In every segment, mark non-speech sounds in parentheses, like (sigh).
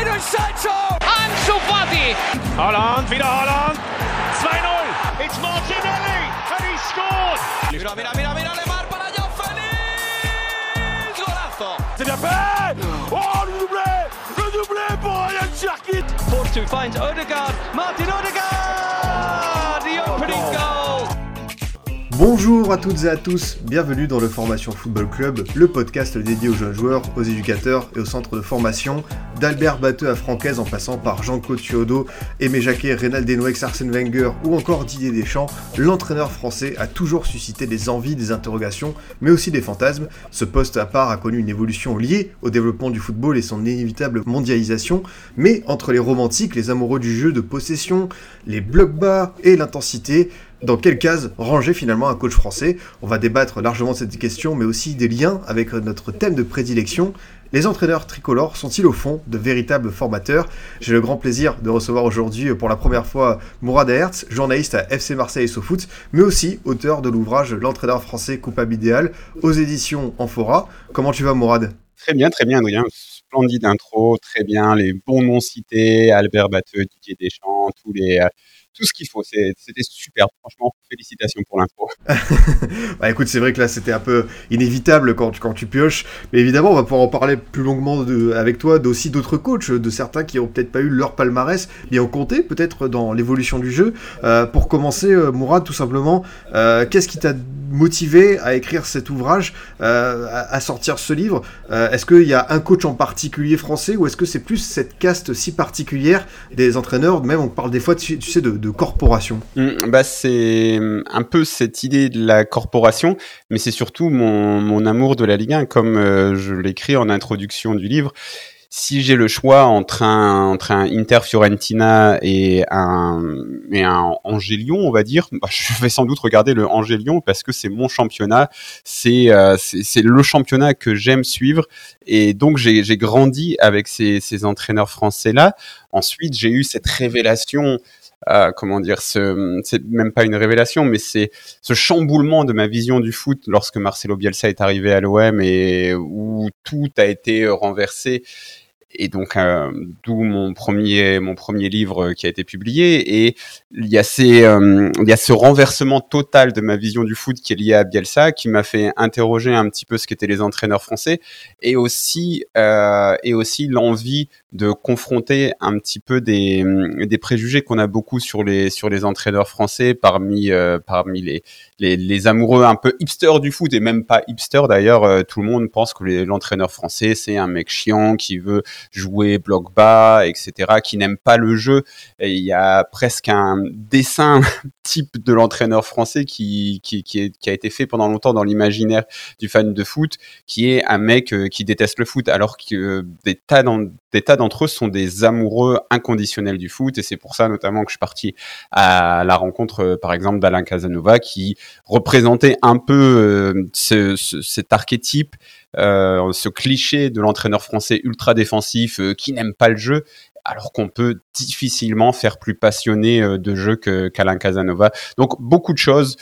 Jadon Sancho! Ansu Fati! Holland, wieder Holland! 2-0! It's Martinelli! And he scored! Mira, mira, mira, mira, Lemar para Joao Félix! Golazo! C'est bien fait Oh, le doublé Le doublé pour Ryan Sharkit Force 2 finds Odegaard. Martin Odegaard! The opening goal! Bonjour à toutes et à tous, bienvenue dans le Formation Football Club, le podcast dédié aux jeunes joueurs, aux éducateurs et au centre de formation, d'Albert Batteux à Francaise en passant par Jean-Claude Thiodo, Aimé Jacquet, Reynald Denouex, Arsène Wenger ou encore Didier Deschamps, l'entraîneur français a toujours suscité des envies, des interrogations, mais aussi des fantasmes. Ce poste à part a connu une évolution liée au développement du football et son inévitable mondialisation, mais entre les romantiques, les amoureux du jeu de possession, les blocs bas et l'intensité, dans quelle case ranger finalement un coach français On va débattre largement de cette question, mais aussi des liens avec notre thème de prédilection. Les entraîneurs tricolores sont-ils au fond de véritables formateurs? J'ai le grand plaisir de recevoir aujourd'hui pour la première fois Mourad Hertz, journaliste à FC Marseille et SoFoot, mais aussi auteur de l'ouvrage L'entraîneur français coupable idéal aux éditions Amphora. Comment tu vas Mourad? Très bien, très bien Adrien. Splendide intro, très bien, les bons noms cités, Albert Batteux, Didier Deschamps, tous les tout ce qu'il faut. C'était super. Franchement, félicitations pour l'intro. (laughs) bah écoute, c'est vrai que là, c'était un peu inévitable quand, quand tu pioches. Mais évidemment, on va pouvoir en parler plus longuement de, avec toi d'aussi d'autres coachs, de certains qui n'ont peut-être pas eu leur palmarès bien compté, peut-être dans l'évolution du jeu. Euh, pour commencer, euh, Mourad, tout simplement, euh, qu'est-ce qui t'a motivé à écrire cet ouvrage, à, sortir ce livre? Est-ce qu'il y a un coach en particulier français ou est-ce que c'est plus cette caste si particulière des entraîneurs? Même on parle des fois, tu, tu sais, de, de corporation. Mmh, bah c'est un peu cette idée de la corporation, mais c'est surtout mon, mon, amour de la Ligue 1, comme euh, je l'écris en introduction du livre si j'ai le choix entre un, entre un Inter Fiorentina et un, et un on va dire, bah, (laughs) je vais sans doute regarder le Angelion parce que c'est mon championnat, c'est euh, c'est le championnat que j'aime suivre et donc j'ai grandi avec ces, ces entraîneurs français là. Ensuite, j'ai eu cette révélation comment dire, ce, c'est même pas une révélation, mais c'est ce chamboulement de ma vision du foot lorsque Marcelo Bielsa est arrivé à l'OM et où tout a été renversé et donc euh, d'où mon premier mon premier livre qui a été publié. Et il y a ces euh, il y a ce renversement total de ma vision du foot qui est lié à Bielsa qui m'a fait interroger un petit peu ce qu'étaient les entraîneurs français et aussi euh, et aussi l'envie de confronter un petit peu des des préjugés qu'on a beaucoup sur les sur les entraîneurs français parmi parmi les, les, amoureux un peu hipster du foot et même pas hipster d'ailleurs tout le monde pense que l'entraîneur français c'est un mec chiant qui veut jouer bloc bas, etc., qui n'aime pas le jeu. Et il y a presque un dessin (laughs) type de l'entraîneur français qui, qui, qui, a été fait pendant longtemps dans l'imaginaire du fan de foot, qui est un mec euh, qui déteste le foot, alors que euh, des tas d'entre eux sont des amoureux inconditionnels du foot et c'est pour ça notamment que je suis parti à la rencontre euh, par exemple d'Alain Casanova qui représentait un peu ce, ce, cet archétype ce cliché de l'entraîneur français ultra défensif euh, qui n'aime pas le jeu, alors qu'on peut difficilement faire plus passionné euh, de jeu qu'Alain Casanova. Donc beaucoup de choses.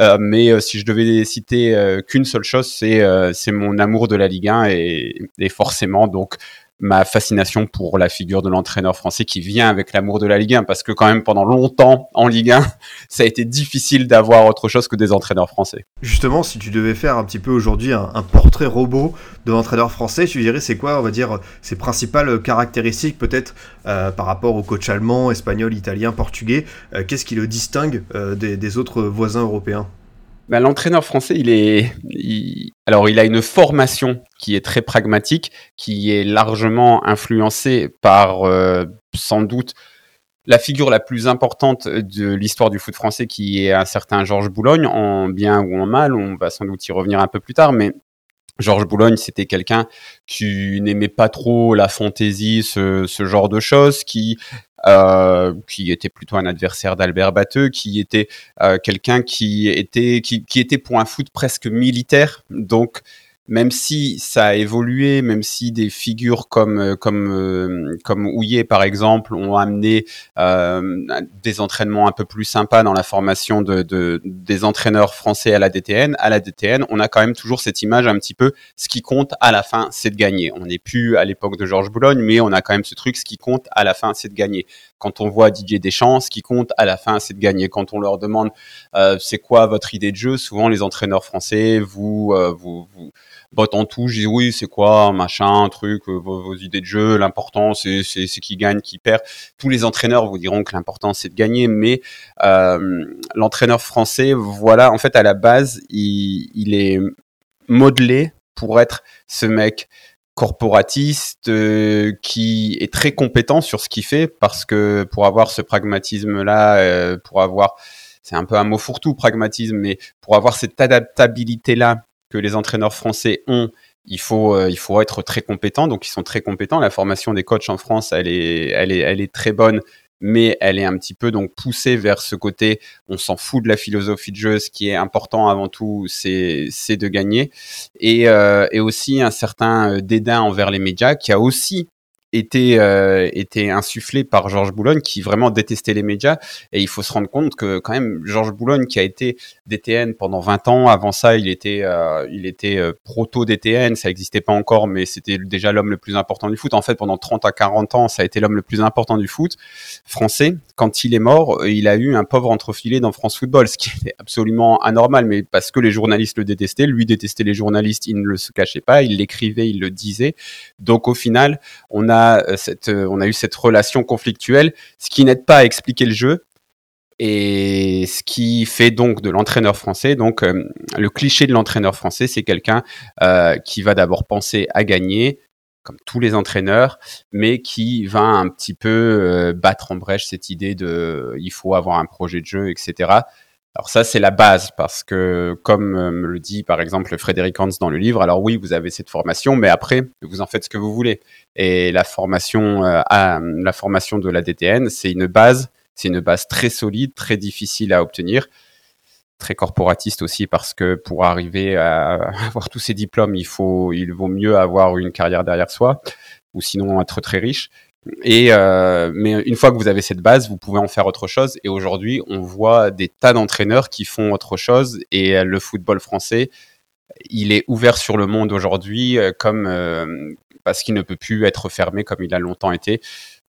Euh, mais si je devais citer qu'une seule chose, c'est mon amour de la Ligue 1 et, et forcément donc ma fascination pour la figure de l'entraîneur français qui vient avec l'amour de la Ligue 1 parce que quand même pendant longtemps en Ligue 1 (laughs) ça a été difficile d'avoir autre chose que des entraîneurs français. Justement si tu devais faire un petit peu aujourd'hui un, portrait robot de l'entraîneur français tu dirais c'est quoi on va dire ses principales caractéristiques peut-être euh, par rapport au coach allemand, espagnol, italien, portugais euh, qu'est-ce qui le distingue euh, des autres voisins européens? Ben, l'entraîneur français, il est, alors il a une formation qui est très pragmatique, qui est largement influencée par euh, sans doute la figure la plus importante de l'histoire du foot français, qui est un certain Georges Boulogne, en bien ou en mal. On va sans doute y revenir un peu plus tard, mais Georges Boulogne, c'était quelqu'un qui n'aimait pas trop la fantaisie, ce, genre de choses, qui euh, qui était plutôt un adversaire d'Albert Batteux, qui était euh, quelqu'un qui était qui, qui, était pour un foot presque militaire. Donc même si ça a évolué, même si des figures comme euh, comme euh, comme Houillet par exemple ont amené euh, des entraînements un peu plus sympas dans la formation de, de, des entraîneurs français à la DTN, à la DTN, on a quand même toujours cette image un petit peu ce qui compte à la fin, c'est de gagner. On n'est plus à l'époque de Georges Boulogne, mais on a quand même ce truc, ce qui compte à la fin, c'est de gagner. Quand on voit Didier Deschamps, ce qui compte à la fin, c'est de gagner. Quand on leur demande euh, c'est quoi votre idée de jeu, souvent les entraîneurs français vous vous, vous botte en tout, je dis oui, c'est quoi, machin, truc, euh, vos, idées de jeu, l'important c'est c'est qui gagne, qui perd. Tous les entraîneurs vous diront que l'important c'est de gagner, mais euh, l'entraîneur français, voilà, en fait à la base, il, est modelé pour être ce mec corporatiste euh, qui est très compétent sur ce qu'il fait parce que pour avoir ce pragmatisme là, pour avoir c'est un peu un mot fourre-tout pragmatisme, mais pour avoir cette adaptabilité là que les entraîneurs français ont, il faut, euh, il faut être très compétent. Donc, ils sont très compétents. La formation des coachs en France, elle est, elle est, elle est très bonne, mais elle est un petit peu donc poussée vers ce côté. On s'en fout de la philosophie de jeu. Ce qui est important avant tout, c'est, c'est de gagner. Et, euh, et aussi un certain euh, dédain envers les médias qui a aussi euh, été insufflé par Georges Boulogne qui vraiment détestait les médias. Et il faut se rendre compte que quand même Georges Boulogne qui a été DTN pendant 20 ans avant ça il était euh, il était euh, proto DTN ça existait pas encore mais c'était déjà l'homme le plus important du foot. En fait pendant 30 à 40 ans ça a été l'homme le plus important du foot français quand il est mort il a eu un pauvre entrefilé dans France Football ce qui est absolument anormal mais parce que les journalistes le détestaient lui détestait les journalistes il ne le se cachait pas il l'écrivait il le disait donc au final on a euh, cette, euh, on a eu cette relation conflictuelle, ce qui n'aide pas à expliquer le jeu. Et ce qui fait donc de l'entraîneur français, donc euh, le cliché de l'entraîneur français, c'est quelqu'un qui va d'abord penser à gagner, comme tous les entraîneurs, mais qui va un petit peu battre en brèche cette idée de il faut avoir un projet de jeu, etc. Alors ça, c'est la base parce que, comme euh, me le dit par exemple Frédéric Hans dans le livre, alors oui, vous avez cette formation, mais après, vous en faites ce que vous voulez. Et la formation, euh, à, la formation de la DTN, c'est une base, c'est une base très solide, très difficile à obtenir, très corporatiste aussi parce que pour arriver à (laughs) avoir tous ces diplômes, il faut, il vaut mieux avoir une carrière derrière soi ou sinon être très riche. Et euh, mais une fois que vous avez cette base, vous pouvez en faire autre chose. Et aujourd'hui, on voit des tas d'entraîneurs qui font autre chose. Et le football français, il est ouvert sur le monde aujourd'hui, euh, comme euh, parce qu'il ne peut plus être fermé comme il a longtemps été.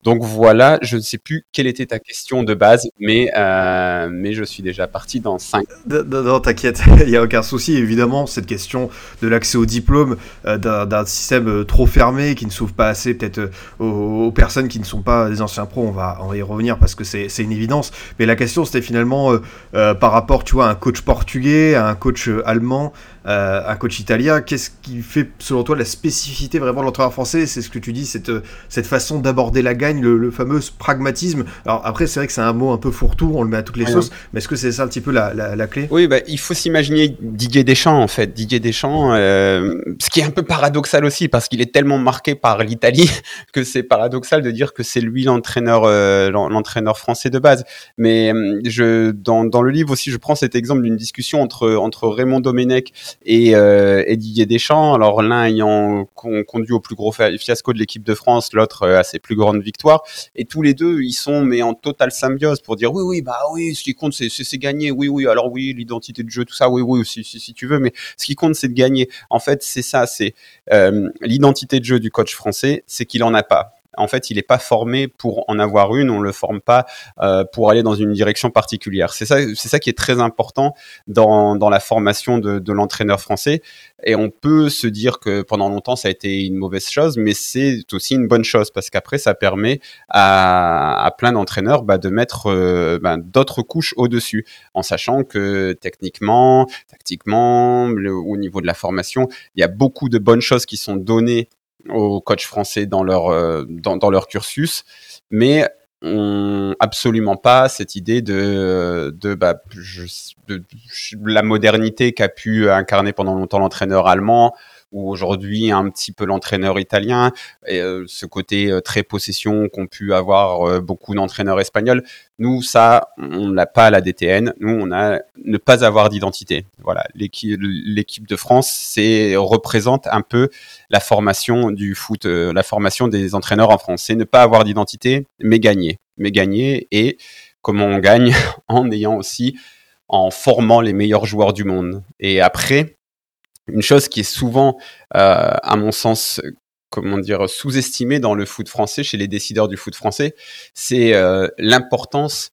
Donc voilà, je ne sais plus quelle était ta question de base, mais, euh, je suis déjà parti dans 5. Non, t'inquiète, (laughs) il n'y a aucun souci. Évidemment, cette question de l'accès au diplôme, euh, d'un système euh, trop fermé qui ne s'ouvre pas assez peut-être aux, personnes qui ne sont pas des anciens pros, on va, y revenir parce que c'est une évidence. Mais la question, c'était finalement par rapport, tu vois, à un coach portugais, à un coach allemand, euh, un coach italien. Qu'est-ce qui fait, selon toi, la spécificité vraiment de l'entraîneur français? C'est ce que tu dis, cette, cette façon d'aborder la gagne, le, le, fameux pragmatisme. Alors après, c'est vrai que c'est un mot un peu fourre-tout, on le met à toutes les sauces, mais est-ce que c'est ça un petit peu la, la, la clé? Oui, bah, il faut s'imaginer Didier Deschamps, en fait. Didier Deschamps, euh, ce qui est un peu paradoxal aussi, parce qu'il est tellement marqué par l'Italie (laughs) que c'est paradoxal de dire que c'est lui l'entraîneur euh, l'entraîneur français de base. Mais je, dans, dans le livre aussi, je prends cet exemple d'une discussion entre, entre Raymond Domenech et, euh, et Didier Deschamps. Alors l'un ayant conduit au plus gros fiasco de l'équipe de France, l'autre euh, à ses plus grandes victoires. Et tous les deux, ils sont mais en totale symbiose pour dire oui, oui, bah oui, ce qui compte c'est c'est gagner. Oui, oui. Alors oui, l'identité de jeu, tout ça, oui, oui, si, si, si tu veux. Mais ce qui compte c'est de gagner. En fait, c'est ça, c'est euh, l'identité de jeu du coach français, c'est qu'il en a pas en fait, il n'est pas formé pour en avoir une. On le forme pas euh, pour aller dans une direction particulière. C'est ça, c'est ça qui est très important dans, dans la formation de, l'entraîneur français. Et on peut se dire que pendant longtemps ça a été une mauvaise chose, mais c'est aussi une bonne chose parce qu'après ça permet à, plein d'entraîneurs bah, de mettre euh, bah, d'autres couches au-dessus, en sachant que techniquement, tactiquement, au niveau de la formation, il y a beaucoup de bonnes choses qui sont données aux coachs français dans leur, euh, dans, leur cursus, mais on absolument pas cette idée de, bah, je, de, de la modernité qu'a pu incarner pendant longtemps l'entraîneur allemand, ou aujourd'hui un petit peu l'entraîneur italien, et, ce côté très possession qu'ont pu avoir beaucoup d'entraîneurs espagnols. Nous, ça, on n'a pas à la DTN. Nous, on a ne pas avoir d'identité. Voilà, l'équipe de France, c'est représente un peu la formation du foot, la formation des entraîneurs en France. C'est ne pas avoir d'identité, mais gagner, mais gagner et comment on gagne (laughs) en ayant aussi en formant les meilleurs joueurs du monde. Et après, une chose qui est souvent, euh, à mon sens, comment dire, sous-estimée dans le foot français, chez les décideurs du foot français, c'est euh, l'importance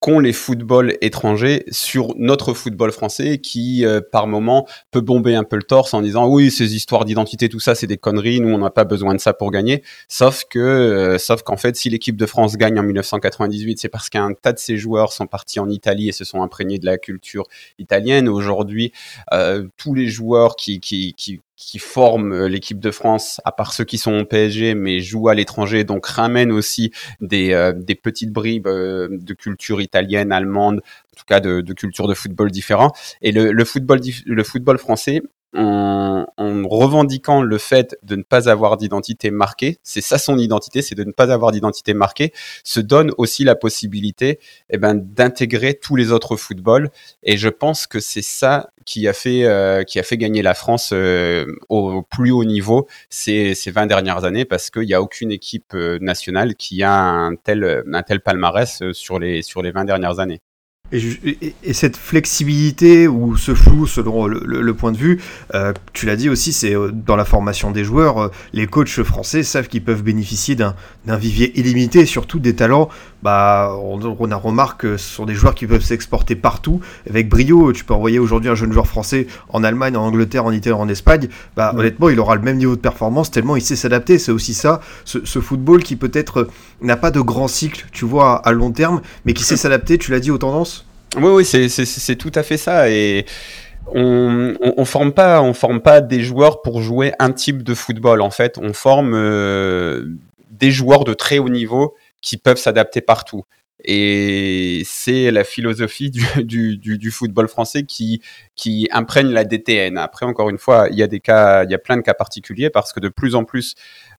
qu'ont les footballs étrangers sur notre football français qui, euh, par moment, peut bomber un peu le torse en disant oui, ces histoires d'identité, tout ça, c'est des conneries, nous, on n'a pas besoin de ça pour gagner. Sauf que, euh, sauf qu'en fait, si l'équipe de France gagne en 1998, c'est parce qu'un tas de ces joueurs sont partis en Italie et se sont imprégnés de la culture italienne. Aujourd'hui, euh, tous les joueurs qui, qui, qui, qui forment euh, l'équipe de France, à part ceux qui sont au PSG, mais jouent à l'étranger, donc ramènent aussi des, euh, des petites bribes euh, de culture italienne, allemande, en tout cas de, de culture de football différent. Et le, le football, le football français, en, revendiquant le fait de ne pas avoir d'identité marquée, c'est ça son identité, c'est de ne pas avoir d'identité marquée, se donne aussi la possibilité eh ben, d'intégrer tous les autres footballs. Et je pense que c'est ça qui a fait, euh, gagner la France euh, au plus haut niveau ces, ces 20 dernières années, parce qu'il n'y a aucune équipe euh, nationale qui a un tel, un tel palmarès sur les, sur les 20 dernières années. Et, cette flexibilité ou ce flou selon le, point de vue, euh, tu l'as dit aussi, c'est euh, dans la formation des joueurs, euh, les coachs français savent qu'ils peuvent bénéficier d'un vivier illimité, surtout des talents. Bah, on, on, a remarqué que ce sont des joueurs qui peuvent s'exporter partout avec brio. Tu peux envoyer aujourd'hui un jeune joueur français en Allemagne, en Angleterre, en Italie, en Espagne. Bah, honnêtement, il aura le même niveau de performance tellement il sait s'adapter. C'est aussi ça, ce, ce, football qui peut-être n'a pas de grand cycle, tu vois, à long terme, mais qui sait s'adapter. Tu l'as dit aux tendances? Oui, oui, c'est tout à fait ça. Et on, on, forme pas, on forme pas des joueurs pour jouer un type de football. En fait, on forme euh, des joueurs de très haut niveau qui peuvent s'adapter partout. Et c'est la philosophie du, (laughs) football français qui, qui imprègne la DTN. Après, encore une fois, il y a des cas, il y a plein de cas particuliers parce que de plus en plus,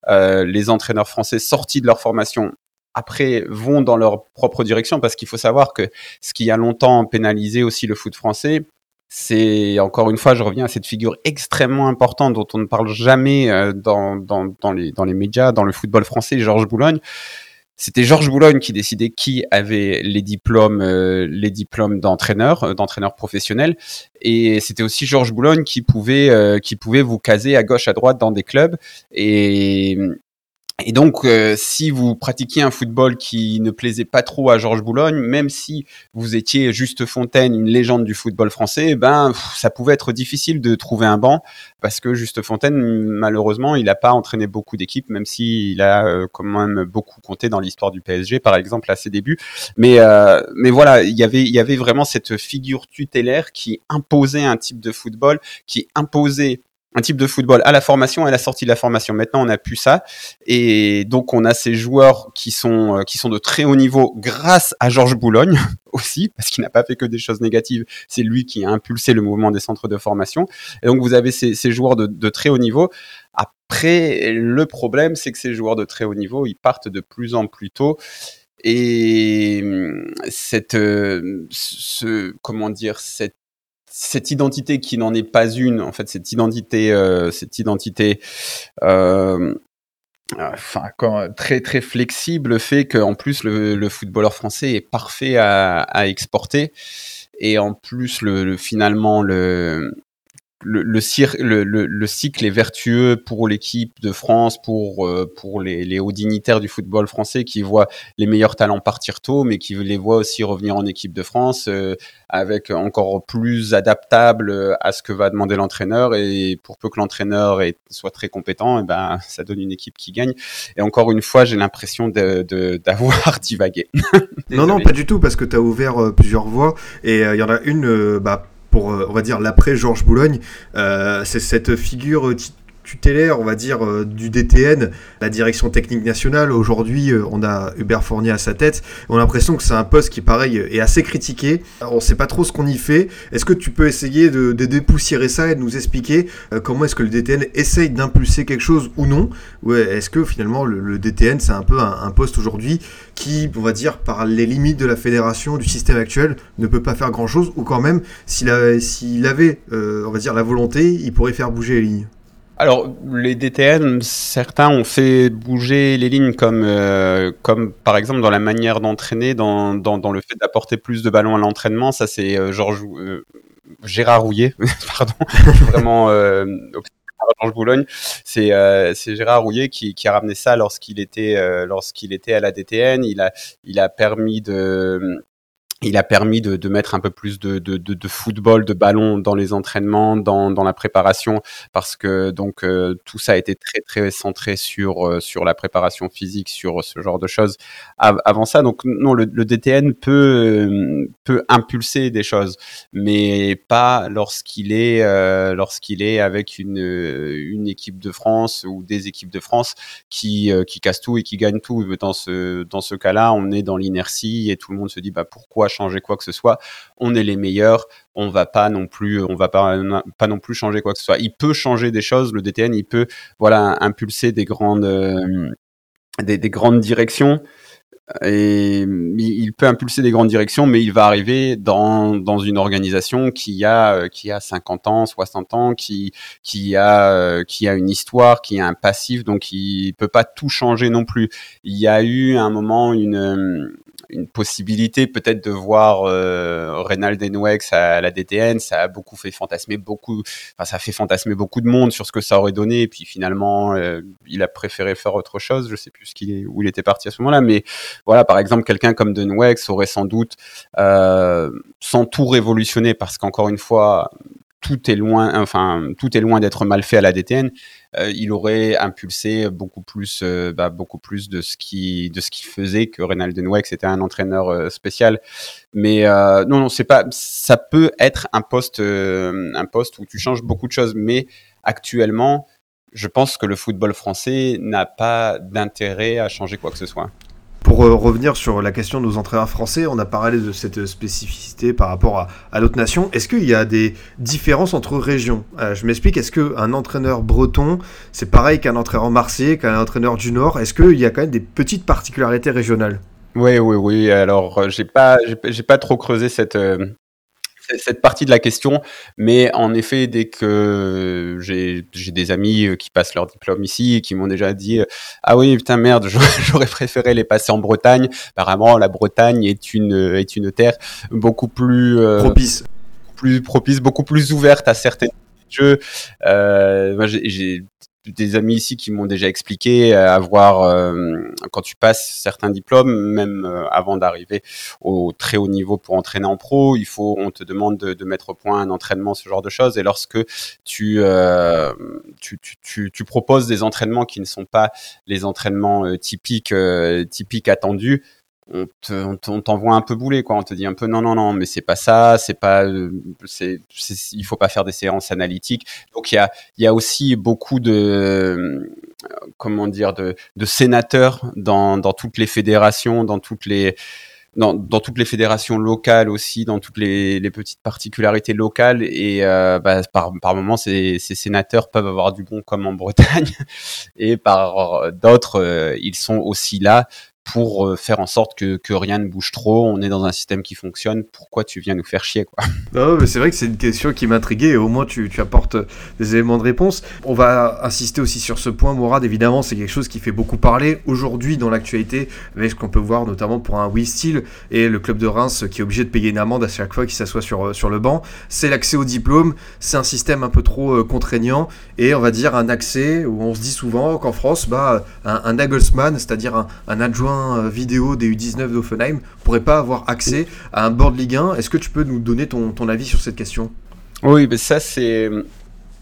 euh, les entraîneurs français sortis de leur formation après vont dans leur propre direction parce qu'il faut savoir que ce qui a longtemps pénalisé aussi le foot français, c'est encore une fois, je reviens à cette figure extrêmement importante dont on ne parle jamais euh, dans, dans, les, dans les médias, dans le football français, Georges Boulogne. C'était Georges Boulogne qui décidait qui avait les diplômes, euh, les diplômes d'entraîneur, euh, d'entraîneur professionnel, et c'était aussi Georges Boulogne qui pouvait, qui pouvait vous caser à gauche, à droite dans des clubs. Et, et donc, euh, si vous pratiquiez un football qui ne plaisait pas trop à Georges Boulogne, même si vous étiez Juste Fontaine, une légende du football français, ben ça pouvait être difficile de trouver un banc parce que Juste Fontaine, malheureusement, il n'a pas entraîné beaucoup d'équipes, même s'il a euh, quand même beaucoup compté dans l'histoire du PSG, par exemple à ses débuts. Mais euh, mais voilà, il y avait il y avait vraiment cette figure tutélaire qui imposait un type de football, qui imposait un type de football à la formation et à la sortie de la formation. Maintenant, on a plus ça, et donc on a ces joueurs qui sont euh, qui sont de très haut niveau grâce à Georges Boulogne (laughs) aussi, parce qu'il n'a pas fait que des choses négatives. C'est lui qui a impulsé le mouvement des centres de formation. Et donc vous avez ces, ces joueurs de, de, très haut niveau. Après, le problème, c'est que ces joueurs de très haut niveau, ils partent de plus en plus tôt. Et hum, cette, euh, ce, comment dire, cette cette identité qui n'en est pas une, en fait, cette identité, euh, cette identité, euh, enfin, très très flexible, fait qu'en plus le, le, footballeur français est parfait à, à exporter, et en plus le finalement le le, le, le, le, cycle est vertueux pour l'équipe de France, pour, euh, pour les, les, hauts dignitaires du football français qui voient les meilleurs talents partir tôt, mais qui les voient aussi revenir en équipe de France euh, avec encore plus adaptable à ce que va demander l'entraîneur. Et pour peu que l'entraîneur soit très compétent, et eh ben, ça donne une équipe qui gagne. Et encore une fois, j'ai l'impression (laughs) d'avoir de, divagué. non, non, pas du tout, parce que tu as ouvert euh, plusieurs voies. Et il y en a une, bah, pour, euh, on va dire, l'après Georges Boulogne, euh, c'est cette figure tutélaire, on va dire, euh, du DTN, la direction technique nationale. Aujourd'hui, euh, on a Hubert Fournier à sa tête. On a l'impression que c'est un poste qui, pareil, est assez critiqué. on ne sait pas trop ce qu'on y fait. Est-ce que tu peux essayer de, dépoussiérer ça et de nous expliquer comment est-ce que le DTN essaye d'impulser quelque chose ou non? Ou est-ce que finalement le, DTN, c'est un peu un, poste aujourd'hui qui, on va dire, par les limites de la fédération, du système actuel, ne peut pas faire grand-chose Ou quand même, s'il avait, on va dire, la volonté, il pourrait faire bouger les lignes? Alors, les DTN, certains ont fait bouger les lignes comme, euh, comme par exemple dans la manière d'entraîner, dans, dans, dans, le fait d'apporter plus de ballons à l'entraînement. Ça, c'est euh, Georges euh, Gérard Rouillet, (laughs) pardon, vraiment euh, Georges Boulogne. C'est c'est Gérard Rouillet qui, qui a ramené ça lorsqu'il était lorsqu'il était à la DTN. Il a il a permis de il a permis de, mettre un peu plus de, football, de ballon dans les entraînements, dans, la préparation, parce que donc euh, tout ça a été très très centré sur euh, sur la préparation physique, sur ce genre de choses. avant ça, donc non, le, DTN peut euh, peut impulser des choses, mais pas lorsqu'il est lorsqu'il est avec une une équipe de France ou des équipes de France qui qui cassent tout et qui gagnent tout. Dans ce dans ce cas-là, on est dans l'inertie et tout le monde se dit bah pourquoi changer quoi que ce soit. On est les meilleurs. On va pas non plus, on va pas, pas non plus changer quoi que ce soit. Il peut changer des choses. Le DTN, il peut, voilà, impulser des grandes, euh, des, grandes directions et il peut impulser des grandes directions, mais il va arriver dans, dans une organisation qui a qui a 50 ans, 60 ans, qui qui a qui a une histoire, qui a un passif, donc il peut pas tout changer non plus. Il y a eu un moment une une possibilité peut-être de voir euh, Reynald Enwex à la DTN, ça a beaucoup fait fantasmer beaucoup, enfin ça a fait fantasmer beaucoup de monde sur ce que ça aurait donné. Et puis finalement, euh, il a préféré faire autre chose. Je sais plus ce qu'il où il était parti à ce moment-là, mais voilà, par exemple, quelqu'un comme Denwex aurait sans doute, euh, sans tout révolutionner, parce qu'encore une fois, tout est loin, enfin tout est loin d'être mal fait à la DTN. Euh, il aurait impulsé beaucoup plus, euh, bah, beaucoup plus de ce qui, de ce faisait que Reynald Denweck c'était un entraîneur euh, spécial. Mais non, non, c'est pas. Ça peut être un poste, un poste où tu changes beaucoup de choses, mais actuellement, je pense que le football français n'a pas d'intérêt à changer quoi que ce soit. Pour euh, revenir sur la question de nos entraîneurs français, on a parlé de cette spécificité par rapport à, l'autre nation. Est-ce qu'il y a des différences entre régions? Euh, Je m'explique, est-ce qu'un entraîneur breton, c'est pareil qu'un entraîneur marseillais, qu'un entraîneur du Nord? Est-ce qu'il y a quand même des petites particularités régionales? Oui, oui, oui. Alors, euh, j'ai pas, j'ai pas trop creusé cette, cette partie de la question, mais en effet, dès que j'ai des amis euh, qui passent leur diplôme ici et qui m'ont déjà dit euh, ah oui putain merde (laughs) j'aurais préféré les passer en Bretagne. Apparemment la Bretagne est une est une terre beaucoup plus euh, propice, plus propice, beaucoup plus ouverte à certains jeux. Euh, j'ai des amis ici qui m'ont déjà expliqué euh, avoir euh, quand tu passes certains diplômes, même euh, avant d'arriver au très haut niveau pour entraîner en pro, il faut, on te demande de, mettre au point un entraînement, ce genre de choses. Et lorsque tu, tu, tu, tu, proposes des entraînements qui ne sont pas les entraînements typiques, typiques attendus, on t'envoie un peu bouler quoi on te dit un peu non non non mais c'est pas ça c'est pas c'est il faut pas faire des séances analytiques donc il y a il y a aussi beaucoup de comment dire de, de sénateurs dans, dans toutes les fédérations dans toutes les dans, dans, toutes les fédérations locales aussi, dans toutes les, les petites particularités locales. Et euh, bah, par, par moments, ces, ces, sénateurs peuvent avoir du bon comme en Bretagne. (laughs) Et par d'autres, euh, ils sont aussi là pour euh, faire en sorte que, rien ne bouge trop. On est dans un système qui fonctionne. Pourquoi tu viens nous faire chier quoi? (laughs) Non, mais C'est vrai que c'est une question qui m'intriguait et au moins tu, apportes des éléments de réponse. On va insister aussi sur ce point, Mourad. Évidemment, c'est quelque chose qui fait beaucoup parler aujourd'hui dans l'actualité avec ce qu'on peut voir notamment pour un Wii Steel et le club de Reims qui est obligé de payer une amende à chaque fois qu'il s'assoit sur, sur le banc. C'est l'accès au diplôme. C'est un système un peu trop euh, contraignant et on va dire un accès où on se dit souvent qu'en France, bah, un, un c'est-à-dire un, un adjoint euh, vidéo des U19 d'Offenheim pourrait pas avoir accès à un board Ligue 1. Est-ce que tu peux nous donner ton, ton avis sur cette question? Oui, mais ça c'est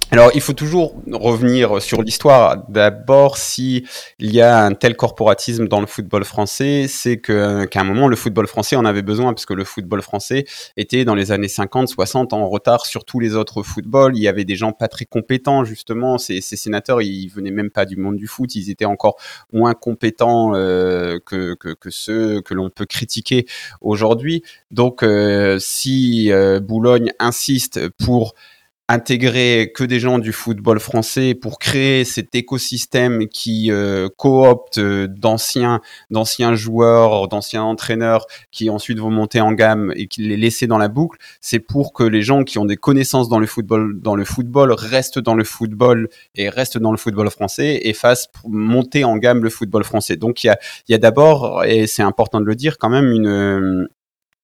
alors, il faut toujours revenir sur l'histoire. D'abord, si il y a un tel corporatisme dans le football français, c'est que qu'à un moment le football français en avait besoin parce que le football français était dans les années 50, 60 en retard sur tous les autres footballs. Il y avait des gens pas très compétents justement. Ces, sénateurs, ils venaient même pas du monde du foot. Ils étaient encore moins compétents euh, que, que, ceux que l'on peut critiquer aujourd'hui. Donc, euh, si euh, Boulogne insiste pour intégrer que des gens du football français pour créer cet écosystème qui euh, coopte euh, d'anciens d'anciens joueurs, d'anciens entraîneurs qui ensuite vont monter en gamme et qui les laisser dans la boucle, c'est pour que les gens qui ont des connaissances dans le football dans le football restent dans le football et restent dans le football français et fassent monter en gamme le football français. Donc il y a il y a d'abord et c'est important de le dire quand même une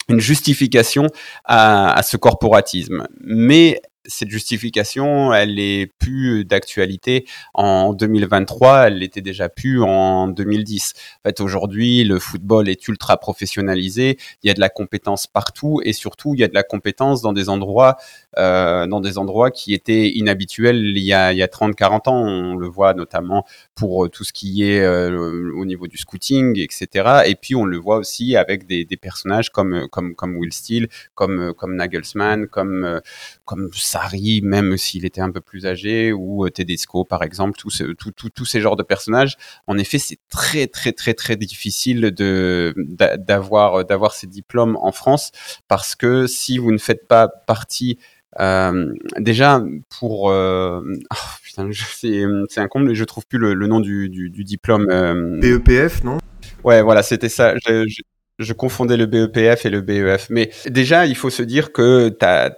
une justification à, à, ce corporatisme. Mais cette justification, elle est plus d'actualité en 2023, elle l'était déjà plus en 2010. En fait, aujourd'hui, le football est ultra professionnalisé, il y a de la compétence partout et surtout, il y a de la compétence dans des endroits, euh, dans des endroits qui étaient inhabituels il y a, il y a 30, 40 ans. On le voit notamment pour tout ce qui est euh, au niveau du scouting, etc. Et puis, on le voit aussi avec des, des personnages comme, comme, comme Will Steele, comme, comme Nagelsmann, comme, comme Sarri, même s'il était un peu plus âgé, ou euh, Tedesco par exemple, tous ce, tout, ces genres de personnages. En effet, c'est très très très très difficile de d'avoir d'avoir ces diplômes en France parce que si vous ne faites pas partie euh, déjà pour euh, oh, putain, c'est c'est un comble, je trouve plus le, le nom du, du, du diplôme. Euh... BEPF, non? Ouais, voilà, c'était ça. Je, je, je, confondais le BEPF et le BEF, mais déjà il faut se dire que t'as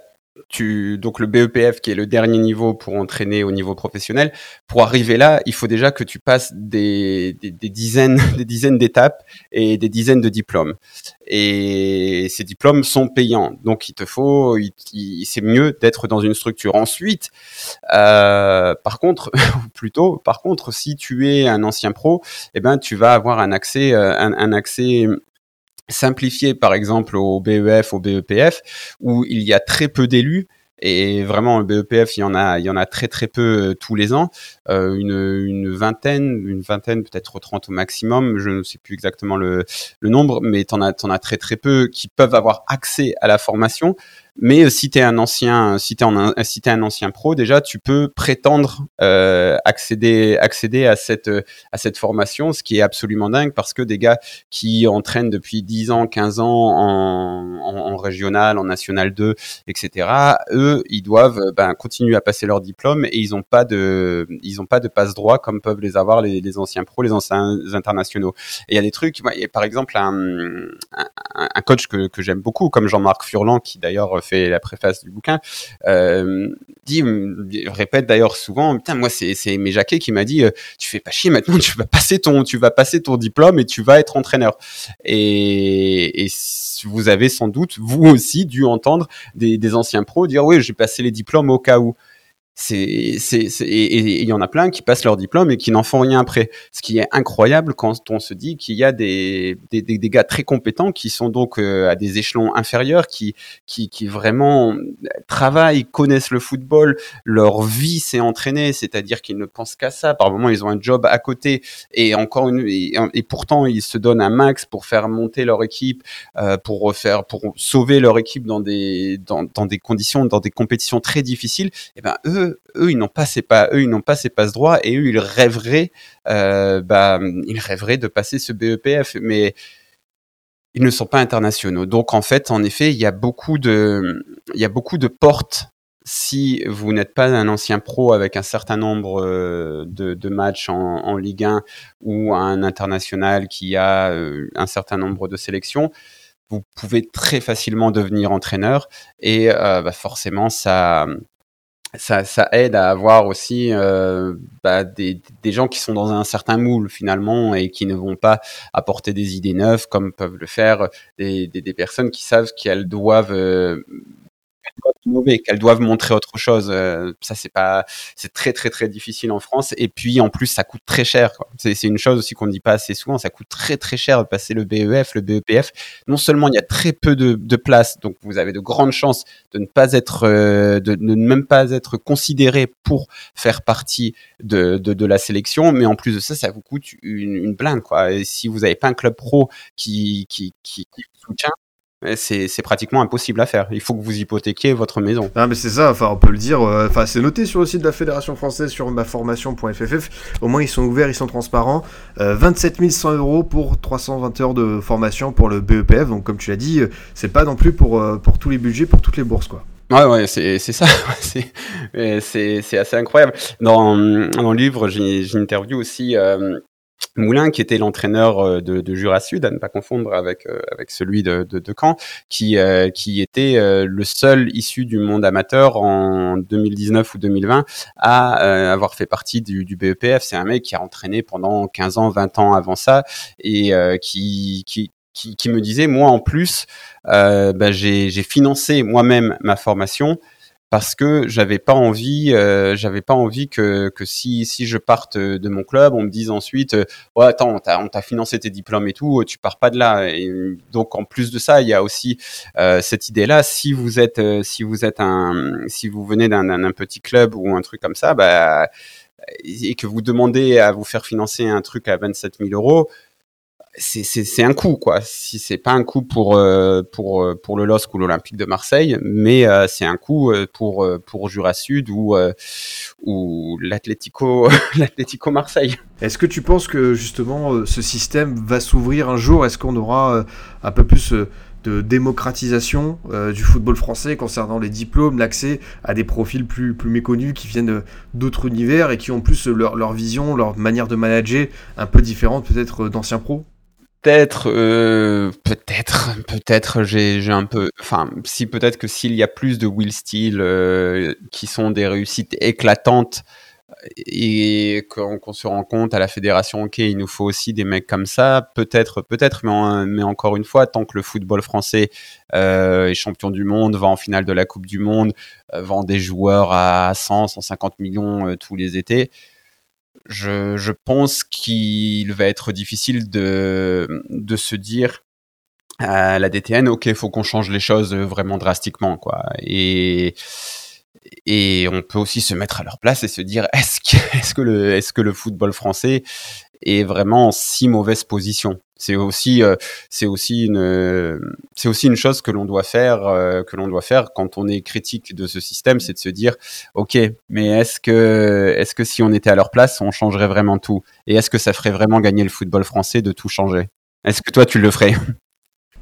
tu, donc le BEPF qui est le dernier niveau pour entraîner au niveau professionnel, pour arriver là, il faut déjà que tu passes des, des, des dizaines, (laughs) des dizaines d'étapes et des dizaines de diplômes. Et ces diplômes sont payants, donc il te faut, c'est mieux d'être dans une structure. Ensuite, euh, par contre, (laughs) plutôt, par contre, si tu es un ancien pro, eh ben tu vas avoir un accès, euh, un, un accès simplifié par exemple au BEF, au BEPF, où il y a très peu d'élus. Et vraiment, le BEPF, il y en a, il y en a très très peu euh, tous les ans, euh, une, une, vingtaine, une vingtaine, peut-être 30 au maximum. Je ne sais plus exactement le, le nombre, mais t'en as, t'en as très très peu qui peuvent avoir accès à la formation. Mais euh, si tu es un ancien, si t'es un, ancien pro, déjà tu peux prétendre euh, accéder, accéder à cette à cette formation, ce qui est absolument dingue parce que des gars qui entraînent depuis 10 ans, 15 ans en régional, en national 2, etc. Eux, ils doivent ben, continuer à passer leur diplôme et ils n'ont pas de ils ont pas de passe droit comme peuvent les avoir les, les anciens pros, les anciens internationaux. Et il y a des trucs, par exemple un, un, un coach que, que j'aime beaucoup comme Jean-Marc Furlan qui d'ailleurs fait la préface du bouquin, euh, dit, répète d'ailleurs souvent, putain, moi c'est c'est Jacquet qui m'a dit, euh, tu fais pas chier maintenant, (laughs) tu vas passer ton, tu vas passer ton diplôme et tu vas être entraîneur. Et, et vous avez sans doute vous aussi dû entendre des, des anciens pros dire, oui, j'ai passé les diplômes au cas où c'est, c'est, et il y en a plein qui passent leur diplôme et qui n'en font rien après. Ce qui est incroyable quand on se dit qu'il y a des, des, des, gars très compétents qui sont donc euh, à des échelons inférieurs, qui, qui, qui vraiment travaillent, connaissent le football, leur vie s'est entraînée, c'est-à-dire qu'ils ne pensent qu'à ça. Par moment, ils ont un job à côté et encore une, et, pourtant ils se donnent un max pour faire monter leur équipe, euh, pour refaire, pour sauver leur équipe dans des, dans, dans des conditions, dans des compétitions très difficiles. Et ben eux eux, ils n'ont pas ces pas, eux, ils n'ont pas ces passes droits et eux, ils rêveraient, euh, bah, ils rêveraient de passer ce BEPF, mais ils ne sont pas internationaux. Donc en fait, en effet, il y a beaucoup de, il y a beaucoup de portes. Si vous n'êtes pas un ancien pro avec un certain nombre euh, de, matchs en, Ligue 1 ou un international qui a euh, un certain nombre de sélections, vous pouvez très facilement devenir entraîneur et bah forcément ça ça, aide à avoir aussi euh, bah, des, des, gens qui sont dans un certain moule finalement et qui ne vont pas apporter des idées neuves comme peuvent le faire des, des, personnes qui savent qu'elles doivent euh, doivent qu'elles doivent montrer autre chose. Euh, ça, c'est pas, c'est très très très difficile en France. Et puis en plus, ça coûte très cher. C'est une chose aussi qu'on ne dit pas assez souvent. Ça coûte très très cher de passer le BEF, le BEPF. Non seulement il y a très peu de, places, donc vous avez de grandes chances de ne pas être, euh, de, ne même pas être considéré pour faire partie de, de, la sélection. Mais en plus de ça, ça vous coûte une, une blinde quoi. Et si vous n'avez pas un club pro qui qui, qui, qui vous soutient, c'est pratiquement impossible à faire. Il faut que vous hypothéquiez votre maison. Ah mais c'est ça, enfin on peut le dire, euh, enfin c'est noté sur le site de la Fédération française sur maformation.fff. Au moins ils sont ouverts, ils sont transparents. 27 euh, 100 euros pour 320 heures de formation pour le BEPF. Donc comme tu l'as dit, euh, c'est pas non plus pour pour tous les budgets, pour toutes les bourses quoi. Ouais, ouais, c'est ça. (laughs) c'est assez incroyable. Dans, dans le livre, j'interview aussi Moulin, qui était l'entraîneur euh, de, de, Jura Sud, à ne pas confondre avec euh, avec celui de, de, Caen, qui euh, qui était le seul issu du monde amateur en 2019 ou 2020 à avoir fait partie du, du BEPF. C'est un mec qui a entraîné pendant 15 ans, 20 ans avant ça, et qui, qui qui, qui, me disait, moi en plus, bah, j'ai financé moi-même ma formation parce que j'avais pas envie, euh, j'avais pas envie que, que si, si je parte de mon club, on me dise ensuite, euh, ouais attends, on t'a financé tes diplômes et tout, tu pars pas de là. Donc en plus de ça, il y a aussi euh, cette idée-là. Si vous êtes, si vous êtes un, si vous venez d'un petit club ou un truc comme ça, bah et que vous demandez à vous faire financer un truc à 27 000 euros, c'est un coup quoi. Si c'est pas un coup pour euh, pour euh, pour le LOSC ou l'Olympique de Marseille, mais euh, c'est un coup pour pour Jura Sud ou ou l'Atlético (laughs) l'Atlético Marseille. Est-ce que tu penses que justement ce système va s'ouvrir un jour? Est-ce qu'on aura un peu plus de démocratisation du football français concernant les diplômes, l'accès à des profils plus, plus méconnus qui viennent d'autres univers et qui ont plus leur, leur vision, leur manière de manager un peu différente peut-être d'anciens pros? Peut-être, euh, peut-être, peut-être, j'ai, un peu, enfin, si peut-être que s'il y a plus de Will Steele euh, qui sont des réussites éclatantes et qu'on, se rend compte à la fédération, ok, il nous faut aussi des mecs comme ça, peut-être, peut-être, mais, mais encore une fois, tant que le football français euh, est champion du monde, va en finale de la Coupe du Monde, vend des joueurs à 100, 150 millions tous les étés je, je pense qu'il va être difficile de, de se dire à la DTN, ok, faut qu'on change les choses vraiment drastiquement, quoi. Et, et on peut aussi se mettre à leur place et se dire, est-ce que, (laughs) est-ce que est-ce que le football français est vraiment en si mauvaise position. C'est aussi, euh, c'est aussi une, c'est aussi une chose que l'on doit faire, euh, que l'on doit faire quand on est critique de ce système, c'est de se dire, ok, mais est-ce que, est-ce que si on était à leur place, on changerait vraiment tout? Et est-ce que ça ferait vraiment gagner le football français de tout changer? Est-ce que toi tu le ferais?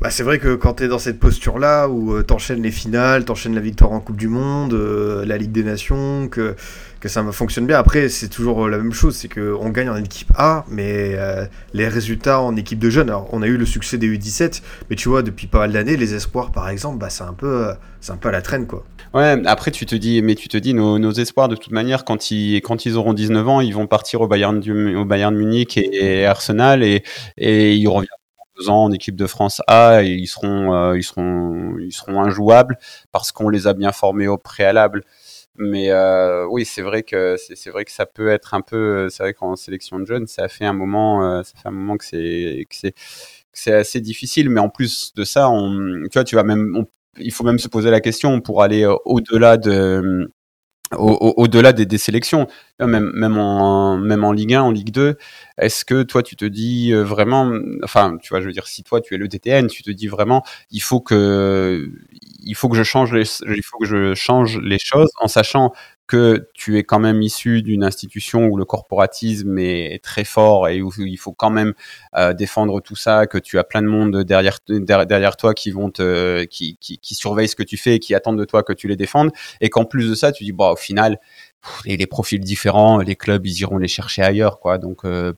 Bah, c'est vrai que quand tu es dans cette posture-là, où euh, t'enchaînes les finales, t'enchaînes la victoire en Coupe du Monde, euh, la Ligue des Nations, que, que ça fonctionne bien. Après, c'est toujours euh, la même chose, c'est qu'on gagne en équipe A, mais les résultats en équipe de jeunes, alors on a eu le succès des U17, mais tu vois, depuis pas mal d'années, les espoirs, par exemple, bah, c'est un, peu, c'est un peu à la traîne, quoi. Ouais, après tu te dis, mais tu te dis, nos, nos espoirs de toute manière, quand ils, quand ils auront 19 ans, ils vont partir au Bayern, du, au Bayern Munich et, Arsenal et, et ils reviendront ans en équipe de France A et ils seront, euh, ils seront, ils seront injouables parce qu'on les a bien formés au préalable. Mais euh, oui, c'est vrai que c'est vrai que ça peut être un peu, c'est vrai qu'en sélection de jeunes, ça fait un moment, euh, ça fait un moment que c'est que c'est assez difficile. Mais en plus de ça, tu vois, tu vas même, il faut même se poser la question pour aller au-delà de au-delà des, sélections, même, même, en, même en Ligue 1, en Ligue 2, est-ce que toi tu te dis euh, vraiment, enfin tu vois, je veux dire, si toi tu es le DTN, tu te dis vraiment, il faut que, il faut que je change les, il faut que je change les choses en sachant que tu es quand même issu d'une institution où le corporatisme est, très fort et où il faut quand même euh, défendre tout ça, que tu as plein de monde derrière toi qui vont qui, surveillent ce que tu fais et qui attendent de toi que tu les défendes. Et qu'en plus de ça tu dis bon au final les, profils différents les clubs ils iront les chercher ailleurs quoi. Donc euh,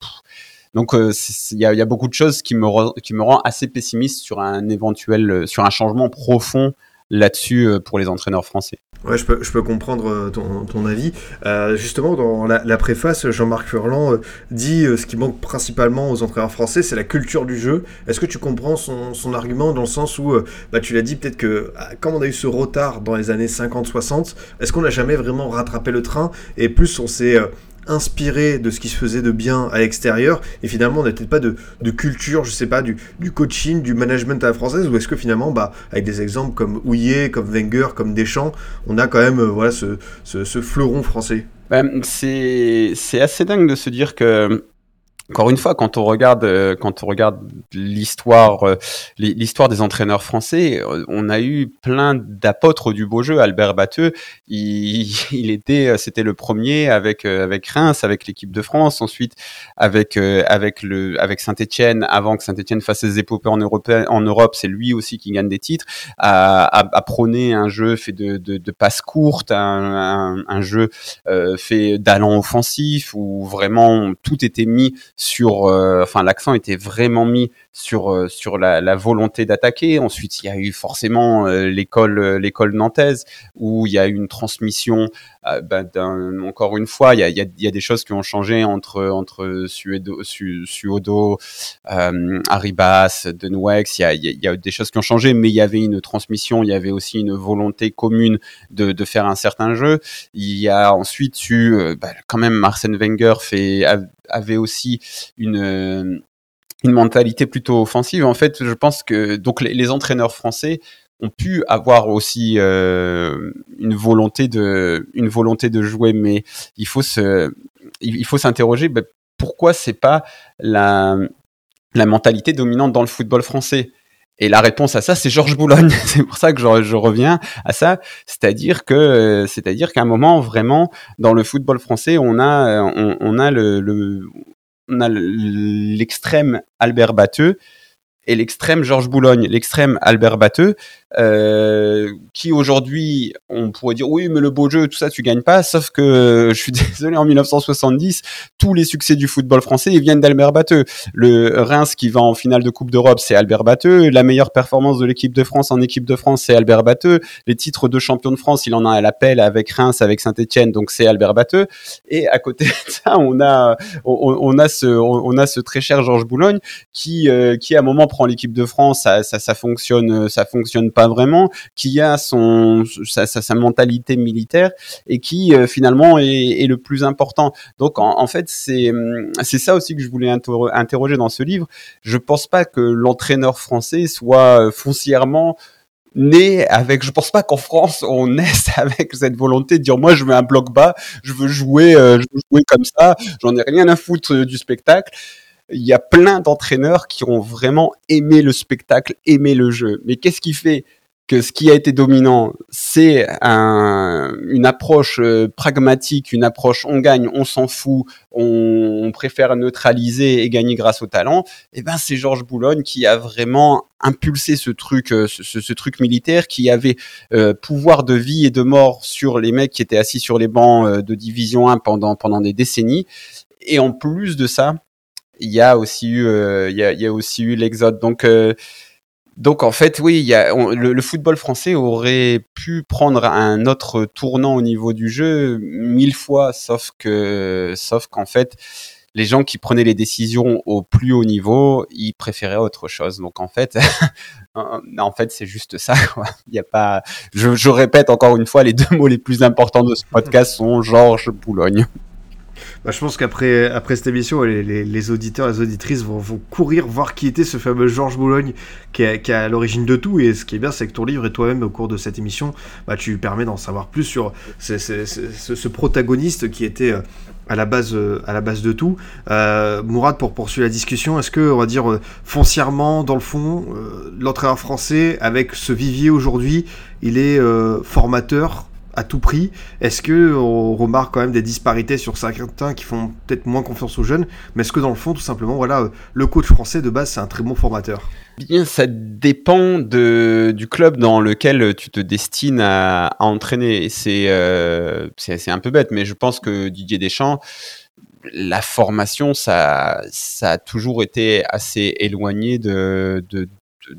donc il euh, y, a, y, a, beaucoup de choses qui me qui me rend assez pessimiste sur un éventuel sur un changement profond là-dessus pour les entraîneurs français. Ouais, je peux, comprendre euh, ton, avis. Euh, justement, dans la, préface, Jean-Marc Furlan euh, dit ce qui manque principalement aux entraîneurs français, c'est la culture du jeu. Est-ce que tu comprends son, argument dans le sens où, bah, tu l'as dit, peut-être que ah, comme on a eu ce retard dans les années 50-60, est-ce qu'on n'a jamais vraiment rattrapé le train? Et plus on s'est inspiré de ce qui se faisait de bien à l'extérieur et finalement on n'a peut-être pas de, culture, je sais pas, du, coaching, du management à la française ou est-ce que finalement, bah, avec des exemples comme Houillet, comme Wenger, comme Deschamps, on a quand même euh, voilà, ce, ce, fleuron français? Ben, c'est c'est assez dingue de se dire que encore une fois, quand on regarde, euh, quand on regarde l'histoire, euh, l'hi- l'histoire des entraîneurs français, euh, on a eu plein d'apôtres du beau jeu. Albert Batteux, il, (laughs) il était, c'était le premier avec avec Reims, avec l'équipe de France, ensuite avec avec le avec Saint-Étienne, avant que Saint-Étienne fasse ses épopées en Europe, en Europe, c'est lui aussi qui gagne des titres, à, à, à prôner un jeu fait de de, de passes courtes, un, un, un jeu fait d'allant offensif où vraiment tout était mis sur, euh, enfin l'accent était vraiment mis sur euh, sur la, la volonté d'attaquer. Ensuite, il y a eu forcément euh, l'école euh, l'école nantaise où il y a eu une transmission. ben, d'un- encore une fois, il y a, il y, a, il y a des choses qui ont changé entre entre Suedo, Su, Suodo, euh, Arribas, Denouex. Il y a, il y a- des choses qui ont changé, mais il y avait une transmission, il y avait aussi une volonté commune de, de faire un certain jeu. Il y a ensuite eu, bah, quand même, Arsène Wenger fait, av- avait aussi une, une mentalité plutôt offensive. En fait, je pense que donc les, entraîneurs français ont pu avoir aussi euh, une volonté de une volonté de jouer, mais il faut se il faut s'interroger bah, pourquoi c'est pas la la mentalité dominante dans le football français? Et la réponse à ça, c'est Georges Boulogne. (laughs) c'est pour ça que je, je reviens à ça, c'est-à-dire que, c'est-à-dire qu'à un moment vraiment dans le football français, on a, on, on a le, le on a le- l'extrême Albert Batteux et l'extrême Georges Boulogne, l'extrême Albert Batteux, euh, qui aujourd'hui, on pourrait dire oui, mais le beau jeu, tout ça, tu gagnes pas. Sauf que (laughs) je suis désolé, en 1970, tous les succès du football français ils viennent d'Albert Batteux. Le Reims qui va en finale de Coupe d'Europe, c'est Albert Batteux. La meilleure performance de l'équipe de France en équipe de France, c'est Albert Batteux. Les titres de champion de France, il en a à l'appel avec Reims, avec Saint-Etienne, donc c'est Albert Batteux. Et à côté de (laughs) ça, on a, on, a ce, on a ce très cher Georges Boulogne qui, euh, qui à un moment prend l'équipe de France, ça, ça, fonctionne, ça fonctionne pas vraiment, qui a son, sa, mentalité militaire et qui euh, finalement est, le plus important. Donc en, fait, c'est, hum, c'est ça aussi que je voulais interro- interroger dans ce livre. Je pense pas que l'entraîneur français soit euh, foncièrement né avec je pense pas qu'en France on (laughs) naisse avec cette volonté de dire moi je veux un bloc bas je veux jouer euh, je veux jouer comme ça j'en ai rien à foutre euh, du spectacle il y a plein d'entraîneurs qui ont vraiment aimé le spectacle aimé le jeu mais qu'est-ce qui fait que ce qui a été dominant, c'est un, une approche euh, pragmatique, une approche on gagne, on s'en fout, on, préfère neutraliser et gagner grâce au talent? Et ben c'est Georges Boulogne qui a vraiment impulsé ce truc, euh, militaire, qui avait euh, pouvoir de vie et de mort sur les mecs qui étaient assis sur les bancs de Division 1 pendant pendant des décennies. Et en plus de ça, il y a aussi eu, euh, il y, a, aussi eu l'exode. Donc euh, donc en fait, oui, le, football français aurait pu prendre un autre tournant au niveau du jeu mille fois, sauf que, sauf qu'en fait, les gens qui prenaient les décisions au plus haut niveau, ils préféraient autre chose. Donc en fait, (laughs) en fait, c'est juste ça. Il y a pas. Je répète encore une fois, les deux mots les plus importants de ce podcast sont Georges Boulogne. Bah, je pense qu'après après cette émission, les, les, les, auditeurs, les auditrices vont, courir voir qui était ce fameux Georges Boulogne qui est, à l'origine de tout. Et ce qui est bien, c'est que ton livre et toi-même, au cours de cette émission, bah, tu permets d'en savoir plus sur ce, protagoniste qui était à la base, à la base de tout. Euh, Mourad, pour poursuivre la discussion, est-ce que, on va dire, foncièrement, dans le fond, euh, l'entraîneur français, avec ce vivier aujourd'hui, il est euh, formateur à tout prix. Est-ce que on remarque quand même des disparités sur certains qui font peut-être moins confiance aux jeunes, mais est-ce que dans le fond, tout simplement, voilà, le coach français de base, c'est un très bon formateur? Bien, ça dépend de, du club dans lequel tu te destines à, entraîner. C'est euh, un peu bête, mais je pense que Didier Deschamps, la formation, ça, ça a toujours été assez éloigné de, de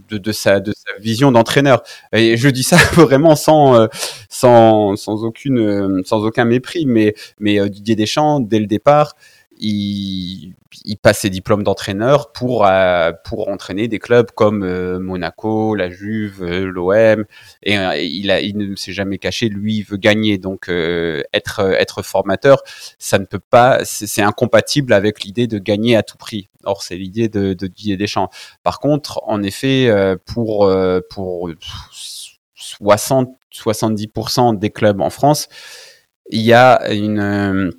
de, de, sa, de sa vision d'entraîneur. Et je dis ça (laughs) vraiment sans, euh, sans, sans, aucune, euh, sans aucun mépris, mais, mais euh, Didier Deschamps, dès le départ, il, il passe ses diplômes d'entraîneur pour euh, pour entraîner des clubs comme euh, Monaco, la Juve, euh, l'OM et il a il ne s'est jamais caché lui il veut gagner donc être être formateur ça ne peut pas c'est incompatible avec l'idée de gagner à tout prix. Or c'est l'idée de, de Didier Deschamps. Par contre en effet pour pour 60 70% des clubs en France il y a une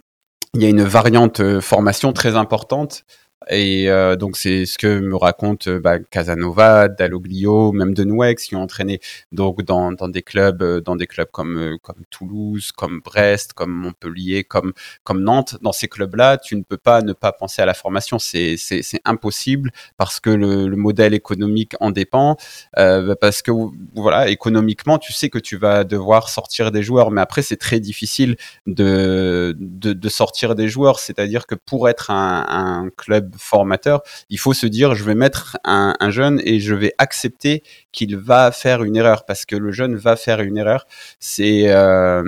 il y a une variante euh, formation très importante et euh, donc c'est ce que me raconte euh, bah, Casanova, Dalloglio, même de Nouex qui ont entraîné donc dans, des clubs, euh, dans des clubs comme comme Toulouse, comme Brest, comme Montpellier, comme Nantes. Dans ces clubs-là, tu ne peux pas ne pas penser à la formation. C'est impossible parce que le, le, modèle économique en dépend. Euh, parce que voilà, économiquement, tu sais que tu vas devoir sortir des joueurs, mais après c'est très difficile de, sortir des joueurs. C'est-à-dire que pour être un club formateur, il faut se dire je vais mettre un, un jeune et je vais accepter qu'il va faire une erreur parce que le jeune va faire une erreur. C'est euh,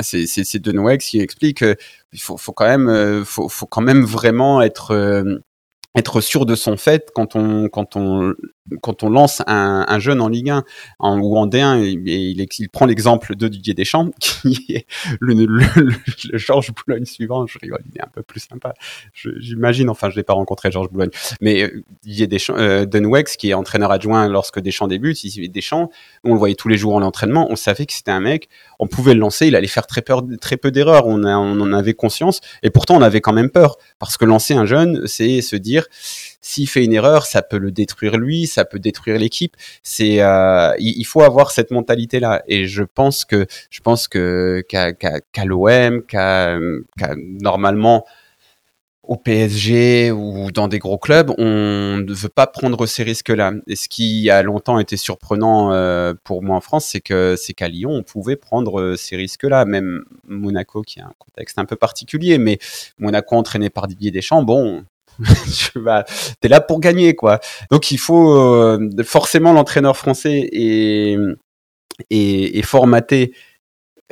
c'est c'est Denouex qui explique qu'il faut, faut quand même euh, faut, faut quand même vraiment être euh, être sûr de son fait quand on quand on quand on lance un, un jeune en Ligue 1 en, ou en D1 et, il, il, prend l'exemple de Didier Deschamps (laughs) qui est le, Georges Boulogne suivant. Je rigole il est un peu plus sympa. J'imagine enfin je l'ai pas rencontré Georges Boulogne. Mais euh, Didier Deschamps euh, qui est entraîneur adjoint lorsque Deschamps débute Deschamps. On le voyait tous les jours en entraînement. On savait que c'était un mec on pouvait le lancer il allait faire très peur très peu d'erreurs. On en avait conscience. Et pourtant on avait quand même peur parce que lancer un jeune c'est se dire s'il fait une erreur, ça peut le détruire lui, ça peut détruire l'équipe. C'est, euh, il, faut avoir cette mentalité là. Et je pense que, je pense que qu'à qu l'OM, qu'à normalement au PSG ou dans des gros clubs, on ne veut pas prendre ces risques-là. Et ce qui a longtemps été surprenant euh, pour moi en France, c'est que c'est qu'à Lyon, on pouvait prendre euh, ces risques-là. Même Monaco, qui a un contexte un peu particulier, mais Monaco entraîné par Didier Deschamps, bon, (laughs) tu vas, t'es là pour gagner, quoi. Donc il faut euh, forcément l'entraîneur français est, est, est formaté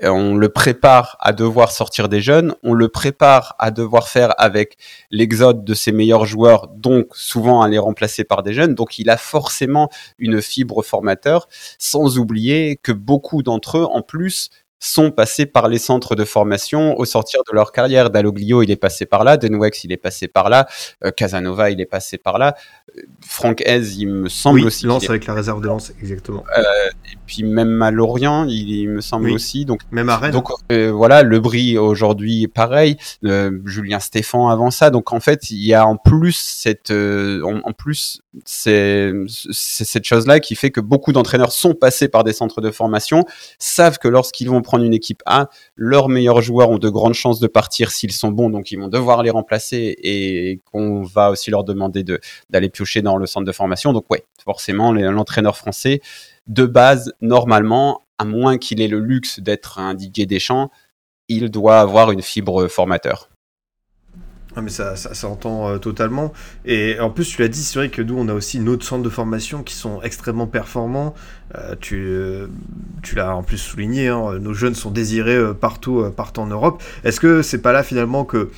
on le prépare à devoir sortir des jeunes, on le prépare à devoir faire avec l'exode de ses meilleurs joueurs, donc souvent à les remplacer par des jeunes. Donc il a forcément une fibre formateur, sans oublier que beaucoup d'entre eux, en plus, sont passés par les centres de formation au sortir de leur carrière. Dalloglio, il est passé par là. Denwex, il est passé par là. Euh, Casanova, il est passé par là. Euh, Franck Hez, il me semble oui, aussi. Lance avec la réserve de Lance, exactement. Euh, puis même à Lorient, il, il me semble Oui. aussi. Donc Même à Rennes. donc euh, voilà, Le Brie aujourd'hui pareil, euh, Julien Stéphan avant ça. Donc en fait, il y a en plus cette euh, en, en plus c'est cette chose-là qui fait que beaucoup d'entraîneurs sont passés par des centres de formation, savent que lorsqu'ils vont prendre une équipe A, leurs meilleurs joueurs ont de grandes chances de partir s'ils sont bons, donc ils vont devoir les remplacer et qu'on va aussi leur demander de d'aller piocher dans le centre de formation. Donc ouais, forcément l'entraîneur français de base normalement, à moins qu'il ait le luxe d'être un Didier Deschamps, il doit avoir une fibre formateur. Ah, mais ça, ça, ça entend euh, totalement. Et en plus, tu l'as dit, c'est vrai que nous, on a aussi nos centres de formation qui sont extrêmement performants. Euh, tu euh, tu l'as en plus souligné, hein, nos jeunes sont désirés partout, partout en Europe. Est-ce que c'est pas là finalement que,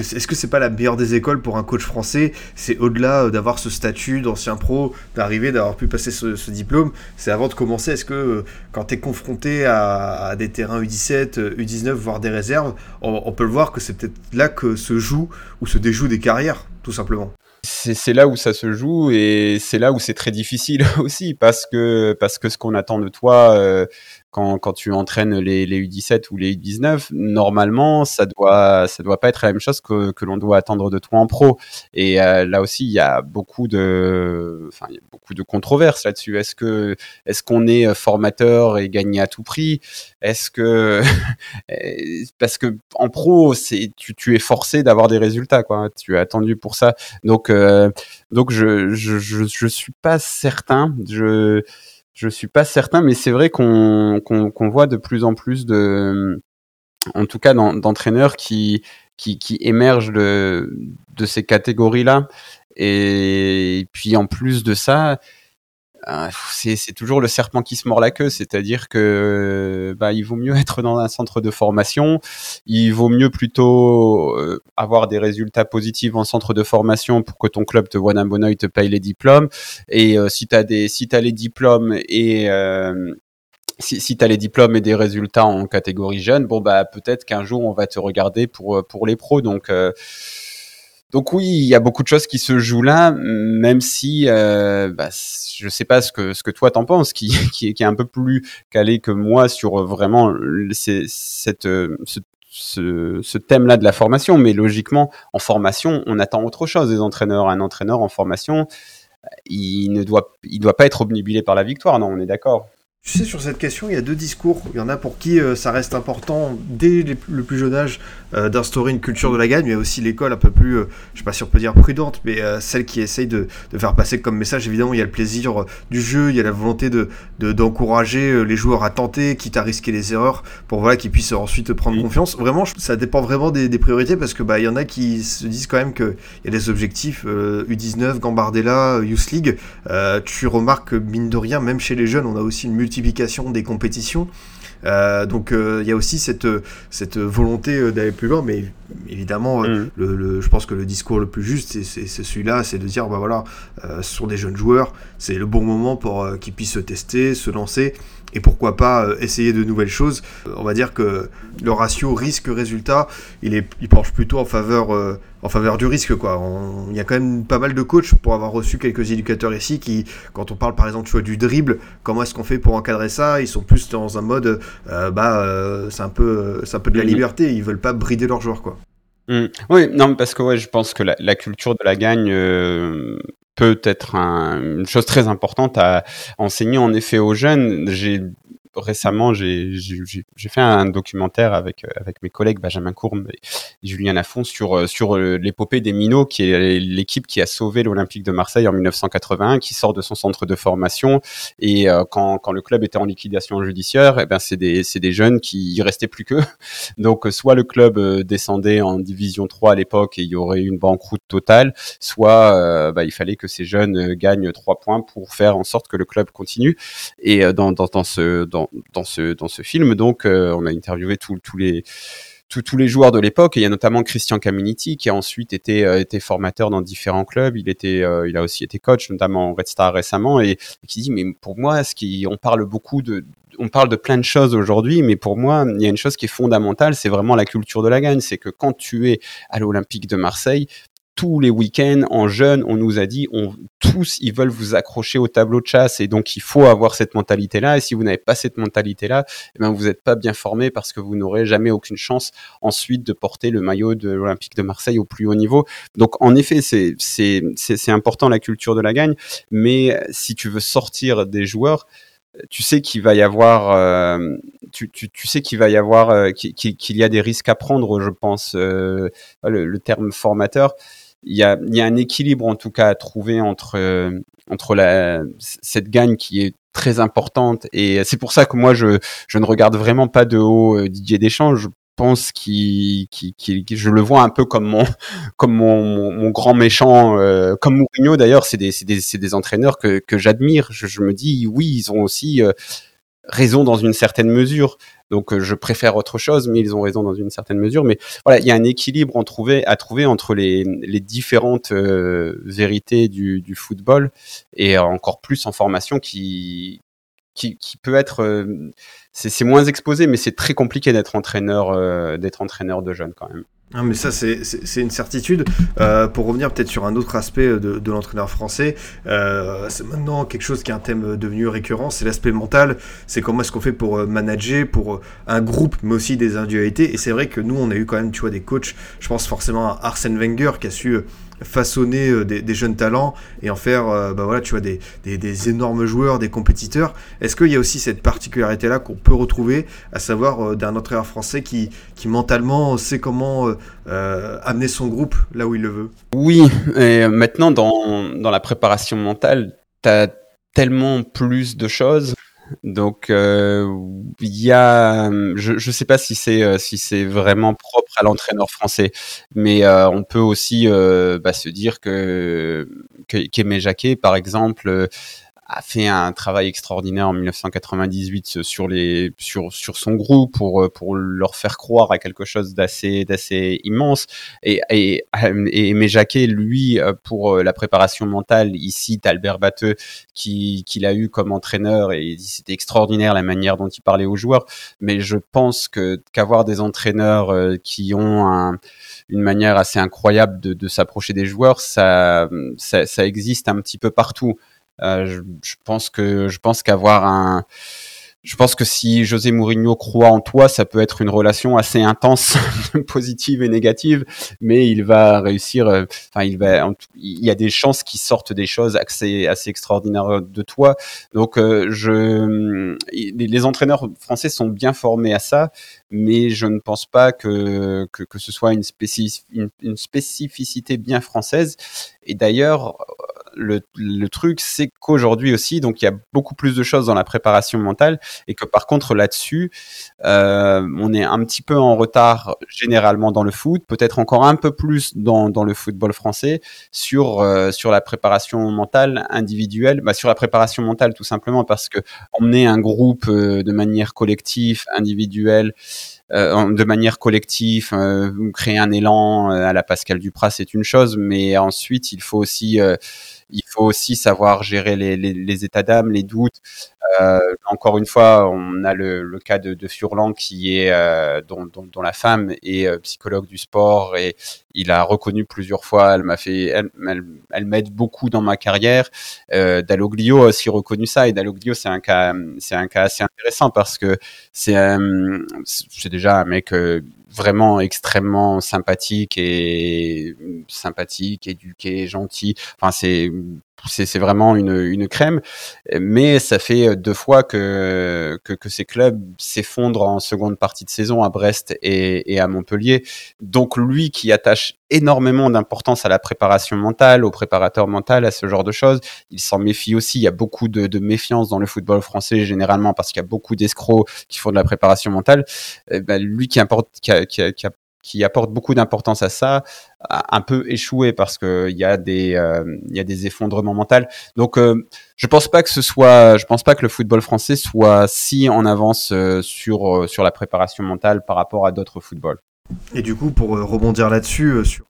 est-ce que c'est pas la meilleure des écoles pour un coach français? C'est au-delà euh, d'avoir ce statut d'ancien pro, d'arriver, d'avoir pu passer ce, diplôme. C'est avant de commencer. Est-ce que euh, quand tu es confronté à, des terrains U17, euh, U19, voire des réserves, on, peut le voir que c'est peut-être là que se joue ou se déjoue des carrières, tout simplement. C'est là où ça se joue et c'est là où c'est très difficile (laughs) aussi parce que ce qu'on attend de toi quand, tu entraînes les, les U17 ou les U19, normalement ça doit ça doit pas être la même chose que, que l'on doit attendre de toi en pro. Et euh, là aussi il y a beaucoup de enfin beaucoup de controverses là-dessus. Est-ce que est-ce qu'on est formateur et gagner à tout prix? Est-ce que (laughs) parce que en pro c'est tu, es forcé d'avoir des résultats quoi. Tu es attendu pour ça. Donc euh, donc je, je je je suis pas certain. Je je suis pas certain, mais c'est vrai qu'on voit de plus en plus de, en tout cas d'en- d'entraîneurs qui qui qui émergent de de ces catégories là. Et puis en plus de ça, c'est toujours le serpent qui se mord la queue, c'est-à-dire que bah, il vaut mieux (laughs) être dans un centre de formation, il vaut mieux plutôt euh, avoir des résultats positifs en centre de formation pour que ton club te voit d'un bon oeil, te paye les diplômes. Et euh, si tu as des, si as les diplômes et si, si tu les diplômes et des résultats en catégorie jeune, bon bah peut-être qu'un jour on va te regarder pour pour les pros. Donc donc oui, il y a beaucoup de choses qui se jouent là, même si euh, bah, je sais pas ce que ce que toi t'en penses, qui, (laughs) qui, est, un peu plus calé que moi sur vraiment cette ce, ce, thème-là de la formation. Mais logiquement, en formation, on attend autre chose des entraîneurs. Un entraîneur en formation, il ne doit il doit pas être obnubilé par la victoire. Non, on est d'accord. Tu sais, sur cette question, il y a deux discours. Il y en a pour qui euh, ça reste important, dès le plus jeune âge, euh, d'instaurer une culture de la gagne, mais aussi l'école un peu plus, euh, je sais pas si on peut dire prudente, mais celle qui essaye de, de, faire passer comme message. Évidemment, il y a le plaisir du jeu, il y a la volonté de d'encourager les joueurs à tenter, quitte à risquer les erreurs, pour voilà qu'ils puissent ensuite prendre confiance. Vraiment, ça dépend vraiment des, des priorités, parce que bah il y en a qui se disent quand même qu'il y a des objectifs U19, Gambardella, Youth League. tu remarques que mine de rien, même chez les jeunes, on a aussi une multi multiplication des compétitions. Euh, donc euh, il y a aussi cette, cette volonté euh, d'aller plus loin, mais évidemment, mm. le, je pense que le discours le plus juste, c'est celui-là, c'est de dire, bah voilà, ce sont des jeunes joueurs, c'est le bon moment pour qu'ils puissent se tester, se lancer, et pourquoi pas essayer de nouvelles choses. On va dire que le ratio risque-résultat, il, est, il penche plutôt en faveur en faveur du risque quoi. Il y a quand même pas mal de coachs pour avoir reçu quelques éducateurs ici qui, quand on parle par exemple tu vois, du dribble, comment est-ce qu'on fait pour encadrer ça? Ils sont plus dans un mode, euh, bah euh, c'est un peu, un peu de la mm. liberté. Ils veulent pas brider leurs joueurs quoi. Mm. Oui, non, parce que ouais, je pense que la, culture de la gagne euh, peut être une chose très importante à enseigner en effet aux jeunes. Récemment, j'ai fait un documentaire avec, euh, avec mes collègues Benjamin Courbe et Julien Lafont sur, euh, sur euh, l'épopée des Minots, qui est l'équipe qui a sauvé l'Olympique de Marseille en 1981, qui sort de son centre de formation. Et quand, quand le club était en liquidation judiciaire, eh ben c'est des, des jeunes qui y restaient plus que. (laughs) Donc, soit le club descendait en division 3 à l'époque et il y aurait une banqueroute totale, soit bah, il fallait que ces jeunes gagnent 3 points pour faire en sorte que le club continue. Et dans, dans, dans ce, dans, dans, ce, dans ce film. Donc, euh, on a interviewé tous les tous les joueurs de l'époque. il y a notamment Christian Caminiti qui a ensuite été, euh, été formateur dans différents clubs. Il était, euh, il a aussi été coach, notamment en Red Star récemment, et, qui dit mais pour moi, ce qui, on parle beaucoup de, on parle de plein de choses aujourd'hui, mais pour moi, il y a une chose qui est fondamentale, c'est vraiment la culture de la gagne. C'est que quand tu es à l'Olympique de Marseille, tous les week-ends en jeune, on nous a dit, on, tous, ils veulent vous accrocher au tableau de chasse et donc il faut avoir cette mentalité-là. Et si vous n'avez pas cette mentalité-là, eh ben, vous n'êtes pas bien formé parce que vous n'aurez jamais aucune chance ensuite de porter le maillot de l'Olympique de Marseille au plus haut niveau. Donc en effet, c'est, important la culture de la gagne, mais si tu veux sortir des joueurs, tu sais qu'il va y avoir, euh, tu, sais qu'il va y avoir, euh, qu'il, y a des risques à prendre, je pense. Euh, le, terme formateur, il y a, y a, un équilibre en tout cas à trouver entre euh, entre la cette gagne qui est très importante et c'est pour ça que moi je je ne regarde vraiment pas de haut euh, Didier Deschamps. Je pense qu'il qui, qui, je le vois un peu comme mon (laughs) comme mon, mon, grand méchant euh, comme Mourinho d'ailleurs c'est des c'est des, des entraîneurs que que j'admire je, je, me dis oui ils ont aussi euh, raison dans une certaine mesure. Donc euh, je préfère autre chose, mais ils ont raison dans une certaine mesure. Mais voilà, il y a un équilibre à trouver entre les, différentes euh, vérités du, football et encore plus en formation qui, qui, peut être, euh, c'est moins exposé, mais c'est très compliqué d'être entraîneur, d'être entraîneur de jeunes quand même. Ah, mais ça, c'est une certitude. Euh, pour revenir peut-être sur un autre aspect de, de l'entraîneur français, euh, c'est maintenant quelque chose qui est un thème devenu récurrent, c'est l'aspect mental. C'est comment est-ce qu'on fait pour euh, manager, pour euh, un groupe, mais aussi des individualités. Et c'est vrai que nous, on a eu quand même, tu vois, des coachs. Je pense forcément à Arsène Wenger qui a su façonner euh, des, jeunes talents et en faire, euh, bah voilà, tu vois, des, des, énormes joueurs, des compétiteurs. Est-ce qu'il y a aussi cette particularité-là qu'on peut retrouver, à savoir euh, d'un entraîneur français qui, qui mentalement sait comment amener son groupe là où il le veut? Oui, et maintenant dans, dans la préparation mentale, tu as tellement plus de choses donc euh, il y a, je ne sais pas si c'est euh, si c'est vraiment propre à l'entraîneur français, mais euh, on peut aussi bah, se dire que qu'Aimé Jacquet, par exemple, a fait un travail extraordinaire en 1998 sur les sur sur son groupe pour pour leur faire croire à quelque chose d'assez d'assez immense et et et Aimé Jacquet lui pour la préparation mentale il cite Albert Batteux qui qu'il a eu comme entraîneur et c'était extraordinaire la manière dont il parlait aux joueurs mais je pense que qu'avoir des entraîneurs qui ont un une manière assez incroyable de, de s'approcher des joueurs, ça, ça, ça, existe un petit peu partout. Euh, je, pense que je pense qu'avoir un je pense que si José Mourinho croit en toi, ça peut être une relation assez intense, (laughs) positive et négative, mais il va réussir. Euh, enfin, il va. Il y a des chances qu'il sorte des choses assez assez extraordinaires de toi. Donc, euh, je, les, entraîneurs français sont bien formés à ça, mais je ne pense pas que que, ce soit une, une spécificité bien française. Et d'ailleurs, le, truc, c'est qu'aujourd'hui aussi, donc il y a beaucoup plus de choses dans la préparation mentale et que par contre là-dessus, euh, on est un petit peu en retard généralement dans le foot, peut-être encore un peu plus dans, dans le football français sur euh, sur la préparation mentale individuelle, bah, sur la préparation mentale tout simplement parce que emmener un groupe euh, de manière collective, individuelle, euh, de manière collective, euh, créer un élan à la Pascal Duprat, c'est une chose, mais ensuite il faut aussi il aussi savoir gérer les, les, états d'âme, les doutes. Euh, encore une fois, on a le, le cas de, Furlan qui est euh, dont, dont, la femme est euh, psychologue du sport et il a reconnu plusieurs fois. Elle m'a fait, elle, elle, m'aide beaucoup dans ma carrière. Euh, Dalloglio a aussi reconnu ça et Dalloglio c'est un cas, c'est un cas assez intéressant parce que c'est c'est déjà un mec vraiment extrêmement sympathique et sympathique, éduqué, gentil. Enfin, c'est c'est vraiment une, une crème, mais ça fait deux fois que, que, que ces clubs s'effondrent en seconde partie de saison à Brest et, et à Montpellier. Donc lui qui attache énormément d'importance à la préparation mentale, au préparateur mental, à ce genre de choses, il s'en méfie aussi. Il y a beaucoup de, de méfiance dans le football français généralement parce qu'il y a beaucoup d'escrocs qui font de la préparation mentale. Eh ben, lui qui, importe, qui, a, qui, a, qui a qui apporte beaucoup d'importance à ça, un peu échoué parce que il y a des euh, il y a des effondrements mentaux. Donc euh, je pense pas que ce soit je pense pas que le football français soit si en avance euh, sur sur la préparation mentale par rapport à d'autres footballs. Et du coup pour rebondir là-dessus sur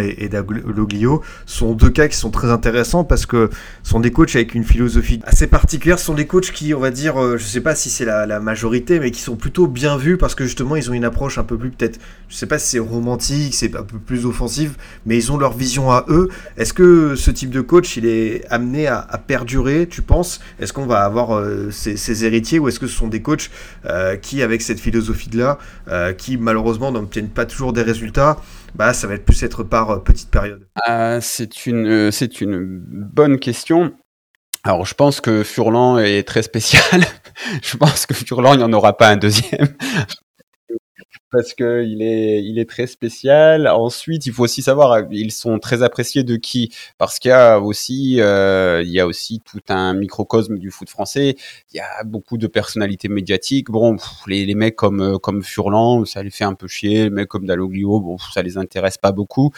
et, et Daglio sont deux cas qui sont très intéressants parce que sont des coachs avec une philosophie assez particulière. Ce sont des coachs qui, on va dire, euh, je sais pas si c'est la, la, majorité, mais qui sont plutôt bien vus parce que justement ils ont une approche un peu plus peut-être, je sais pas si c'est romantique, c'est un peu plus offensif, mais ils ont leur vision à eux. Est-ce que ce type de coach il est amené à, à perdurer, tu penses? Est-ce qu'on va avoir euh, ces, ces, héritiers ou est-ce que ce sont des coachs euh, qui, avec cette philosophie-là, euh, qui malheureusement n'obtiennent pas toujours des résultats? Bah, ça va être plus être par euh, petite période euh, C'est une, euh, c'est une bonne question. Alors, je pense que Furlan est très spécial. (laughs) je pense que Furlan, il n'y en aura pas un deuxième parce que il est, il est très spécial. Ensuite, il faut aussi savoir, ils sont très appréciés de qui? Parce qu'il y a aussi, euh, il y a aussi tout un microcosme du foot français. Il y a beaucoup de personnalités médiatiques. Bon, pff, les, les mecs comme euh, comme Furlan, ça les fait un peu chier. Les mecs comme Dalloglio, bon, ça les intéresse pas beaucoup.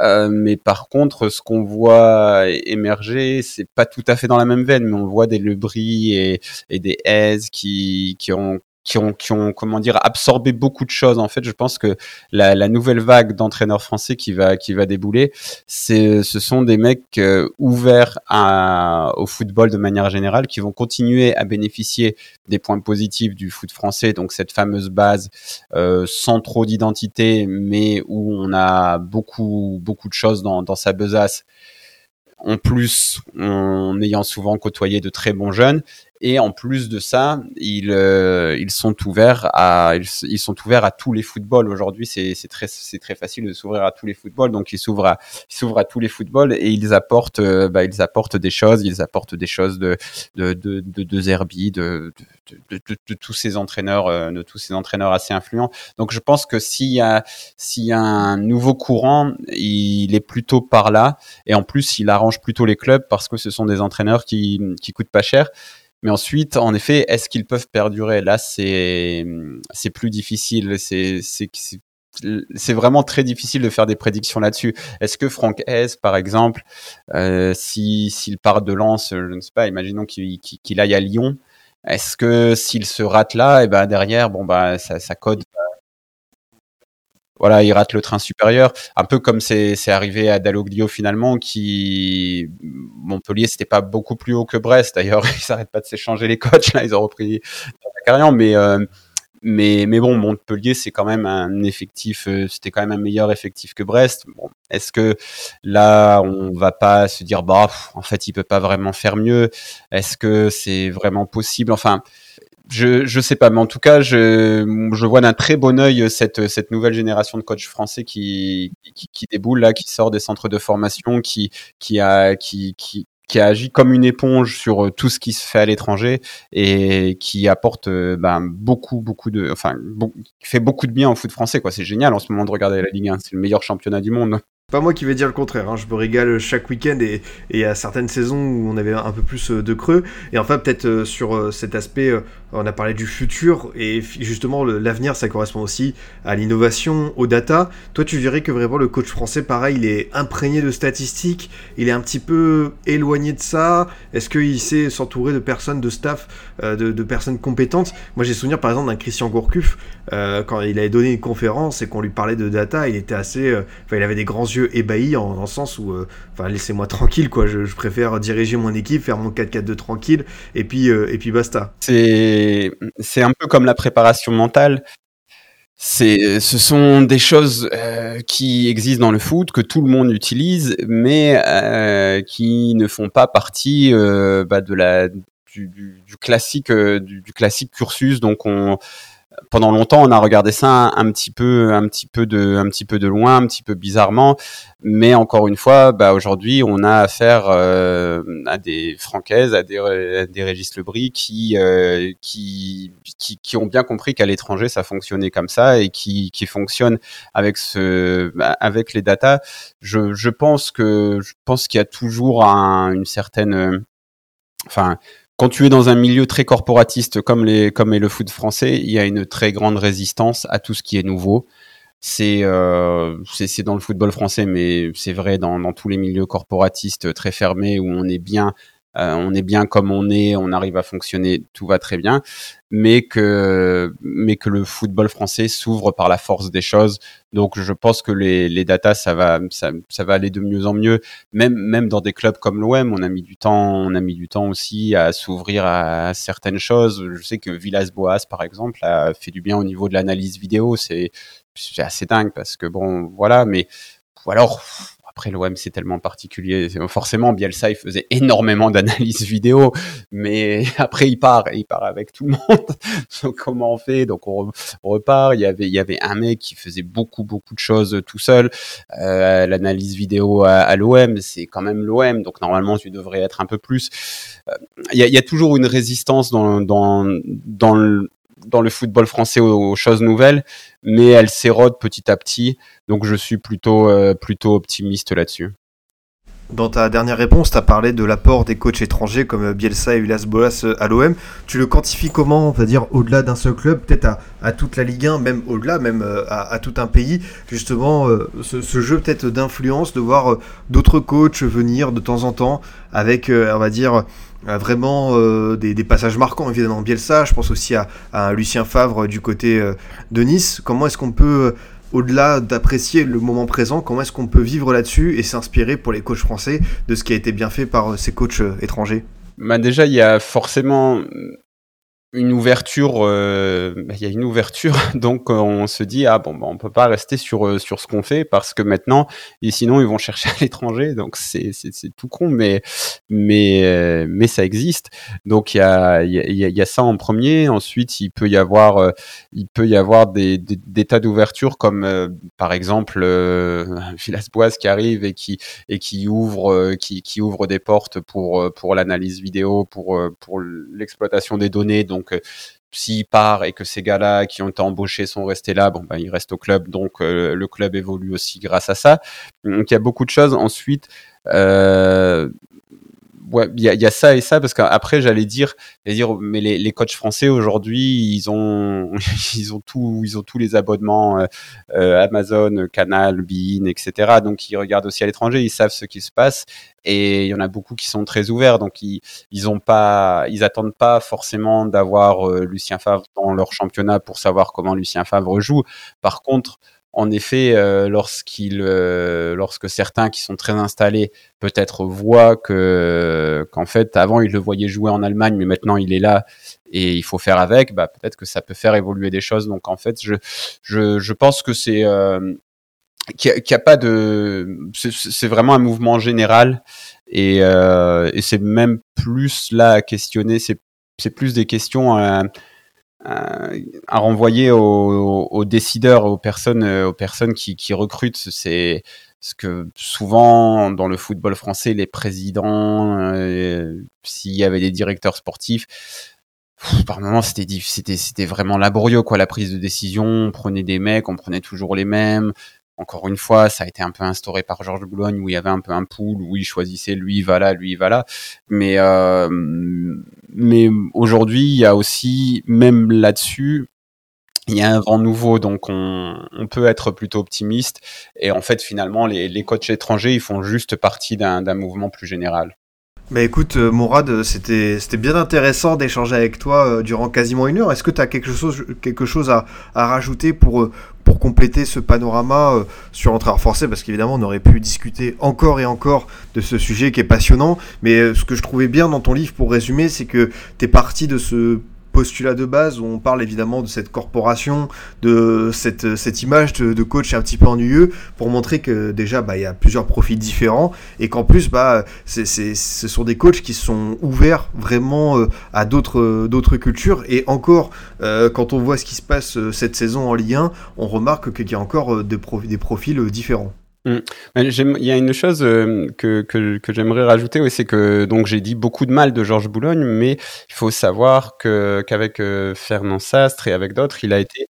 Euh, mais par contre, ce qu'on voit émerger, c'est pas tout à fait dans la même veine, mais on voit des Lebris et, des Hez qui qui ont qui ont, qui ont, comment dire, absorbé beaucoup de choses. En fait, je pense que la, la nouvelle vague d'entraîneurs français qui va, qui va débouler, c'est, ce sont des mecs euh, ouverts à, au football de manière générale, qui vont continuer à bénéficier des points positifs du foot français. Donc cette fameuse base euh, sans trop d'identité, mais où on a beaucoup, beaucoup de choses dans, dans sa besace. En plus, en ayant souvent côtoyé de très bons jeunes, et en plus de ça, ils, euh, ils sont ouverts à ils, sont ouverts à tous les footballs. Aujourd'hui, c'est très c'est très facile de s'ouvrir à tous les footballs. Donc ils s'ouvrent à ils s'ouvrent à tous les footballs et ils apportent euh, bah, ils apportent des choses. Ils apportent des choses de de de de, Zerbi, de de, de, de, de tous ces entraîneurs euh, de tous ces entraîneurs assez influents. Donc je pense que s'il y a s'il y a un nouveau courant, il est plutôt par là et en plus il arrange plutôt les clubs parce que ce sont des entraîneurs qui qui coûtent pas cher. Mais ensuite, en effet, est-ce qu'ils peuvent perdurer? Là, c'est c'est plus difficile. C'est c'est vraiment très difficile de faire des prédictions là-dessus. Est-ce que Franck Hez, par exemple, euh, si s'il part de Lens, je ne sais pas, imaginons qu'il aille à Lyon, est-ce que s'il se rate là, et ben derrière, bon bah ça, ça code voilà, il rate le train supérieur, un peu comme c'est arrivé à Dalloglio finalement, qui Montpellier c'était pas beaucoup plus haut que Brest. D'ailleurs, (laughs) ils s'arrêtent pas de s'échanger les coachs là, ils ont repris carrière, mais euh, mais, mais bon, Montpellier, c'est quand même un effectif, euh, c'était quand même un meilleur effectif que Brest. Bon, est-ce que là, on va pas se dire, bah, en fait, il peut pas vraiment faire mieux? Est-ce que c'est vraiment possible? Enfin, je je sais pas, mais en tout cas, je vois d'un très bon œil cette cette nouvelle génération de coachs français qui déboule là, qui sort des centres de formation, qui qui agi comme une éponge sur euh, tout ce qui se fait à l'étranger et qui apporte euh, ben, beaucoup beaucoup de enfin qui fait beaucoup de bien au foot français quoi. C'est génial en ce moment de regarder la Ligue 1 c'est le meilleur championnat du monde pas moi qui vais dire le contraire, hein. je me régale chaque week-end et, à certaines saisons où on avait un peu plus euh, de creux. Et enfin, peut-être euh, sur euh, cet aspect, on a parlé du futur et justement l'avenir, ça correspond aussi à l'innovation, aux data. Toi, tu verrais que vraiment le coach français, pareil, il est imprégné de statistiques, il est un petit peu éloigné de ça. Est-ce qu'il sait s'entourer de personnes, de staff, de, personnes compétentes? Moi, j'ai souvenir par exemple d'un Christian Gourcuff, quand il avait donné une conférence et qu'on lui parlait de data, il était assez. Il avait des grands yeux ébahi en, en sens où, euh, enfin, laissez-moi tranquille, quoi. Je, préfère diriger mon équipe, faire mon 4-4-2 tranquille, et puis, euh, et puis basta. C'est, un peu comme la préparation mentale. C'est, ce sont des choses euh, qui existent dans le foot que tout le monde utilise, mais qui ne font pas partie bah, de la du, du, classique du, du, classique cursus. Donc on pendant longtemps, on a regardé ça un, petit peu, un petit peu de, un petit peu de loin, un petit peu bizarrement. Mais encore une fois, bah aujourd'hui, on a affaire euh, à des Franquaises, à des, à des Régis Lebris qui, euh, qui, qui, qui, ont bien compris qu'à l'étranger, ça fonctionnait comme ça et qui, qui fonctionnent avec ce, bah, avec les datas. Je, je pense que, je pense qu'il y a toujours un, une certaine, enfin, quand tu es dans un milieu très corporatiste comme, est le foot français, il y a une très grande résistance à tout ce qui est nouveau. C'est euh, dans le football français, mais c'est vrai dans tous les milieux corporatistes très fermés où on est bien euh, on est bien comme on est, on arrive à fonctionner, tout va très bien, mais que mais que le football français s'ouvre par la force des choses. Donc je pense que les, les datas ça va ça, ça va aller de mieux en mieux. Même même dans des clubs comme l'OM, on a mis du temps, on a mis du temps aussi à s'ouvrir à, certaines choses. Je sais que Villas-Boas par exemple a fait du bien au niveau de l'analyse vidéo. C'est c'est assez dingue parce que bon voilà, mais ou alors après, l'OM, c'est tellement particulier. Forcément, Bielsa, il faisait énormément d'analyses vidéo, mais (laughs) après, il part, il part avec tout le monde. (laughs) Donc, comment on fait? Donc, on, repart. Il y avait, il y avait un mec qui faisait beaucoup, beaucoup de choses tout seul. Euh, L'analyse vidéo à, l'OM, c'est quand même l'OM, donc normalement, tu devrais être un peu plus. Euh, il y, a, y, a, toujours une résistance dans, dans, dans le dans le football français aux, choses nouvelles, mais elle s'érode petit à petit. Donc je suis plutôt, euh, plutôt optimiste là-dessus. Dans ta dernière réponse, tu as parlé de l'apport des coachs étrangers comme Bielsa et Villas Boas à l'OM. Tu le quantifies comment, on va dire, au-delà d'un seul club, peut-être à, toute la Ligue 1, même au-delà, même euh, à, tout un pays, justement, euh, ce, ce, jeu peut-être d'influence, de voir d'autres coachs venir de temps en temps avec, on va dire, vraiment euh, des, passages marquants, évidemment Bielsa, je pense aussi à, à Lucien Favre du côté euh, de Nice. Comment est-ce qu'on peut, euh, au-delà d'apprécier le moment présent, comment est-ce qu'on peut vivre là-dessus et s'inspirer pour les coachs français de ce qui a été bien fait par ces coachs étrangers? Bah déjà, il y a forcément une ouverture, euh, bah, il y a une ouverture, (laughs) donc euh, on se dit ah bon, bah, on peut pas rester sur euh, sur ce qu'on fait parce que maintenant et sinon ils vont (laughs) chercher à l'étranger, donc c'est c'est tout con, mais mais mais ça existe. Donc il y a il y a, y a ça en premier. Ensuite il peut y avoir il peut y avoir des des, tas d'ouvertures comme par exemple (laughs) Villas-Boas qui arrive et qui et qui ouvre qui qui ouvre des portes pour pour l'analyse vidéo, pour pour l'exploitation des données. Donc donc, euh, s'il part et que ces gars-là qui ont été embauchés sont restés là, bon, ben, ils restent au club. Donc, euh, le club évolue aussi grâce à ça. Donc, il y a beaucoup de choses. Ensuite, euh, il y a, ça et ça parce qu'après j'allais dire, dire, mais les, les coachs français aujourd'hui, ils ont, (laughs) ils ont tout, ils ont tous les abonnements euh, euh Amazon, Canal, Bein, etc. Donc ils regardent aussi à l'étranger, ils savent ce qui se passe et il y en a beaucoup qui sont très ouverts, donc ils, ils ont pas forcément d'avoir euh, Lucien Favre dans leur championnat pour savoir comment Lucien Favre joue. Par contre en effet, euh, lorsqu'il, euh, lorsque certains qui sont très installés peut-être voient que qu'en fait avant il le voyait jouer en Allemagne, mais maintenant il est là et il faut faire avec, bah peut-être que ça peut faire évoluer des choses. Donc en fait, je je, je pense que c'est euh, qu'il n'y a, pas de, c'est vraiment un mouvement général et, et c'est même plus là à questionner, c'est plus des questions à, à renvoyer aux, décideurs, aux personnes, aux personnes qui, recrutent. C'est ce que souvent dans le football français, les présidents, euh, s'il y avait des directeurs sportifs, par moments c'était c'était c'était vraiment laborieux quoi la prise de décision. On prenait des mecs, on prenait toujours les mêmes encore une fois, ça a été un peu instauré par Georges Boulogne où il y avait un peu un pool où il choisissait lui va là, lui va là. Mais euh, mais aujourd'hui, il y a aussi même là-dessus, il y a un vent nouveau, donc on, peut être plutôt optimiste. Et en fait, finalement, les, coachs étrangers, ils font juste partie d'un mouvement plus général. Bah écoute, euh, Mourad, c'était bien intéressant d'échanger avec toi euh, durant quasiment une heure. Est-ce que tu as quelque chose, quelque chose à, à rajouter pour, compléter ce panorama sur l'entraîneur français Parce qu'évidemment, on aurait pu discuter encore et encore de ce sujet qui est passionnant. Mais ce que je trouvais bien dans ton livre, pour résumer, c'est que tu es parti de ce postulat de base où on parle évidemment de cette corporation, de cette, cette image de, coach un petit peu ennuyeux pour montrer que déjà bah, il y a plusieurs profils différents et qu'en plus bah, c'est, ce sont des coachs qui sont ouverts vraiment euh, à d'autres, d'autres cultures et encore euh, quand on voit ce qui se passe euh, cette saison en Ligue 1 on remarque qu'il y a encore des, des profils différents. Mm. Il y a une chose euh, que, que, j'aimerais rajouter, c'est que donc j'ai dit beaucoup de mal de Georges Boulogne, mais il faut savoir que qu'avec euh, Fernand Sastre et avec d'autres, il a été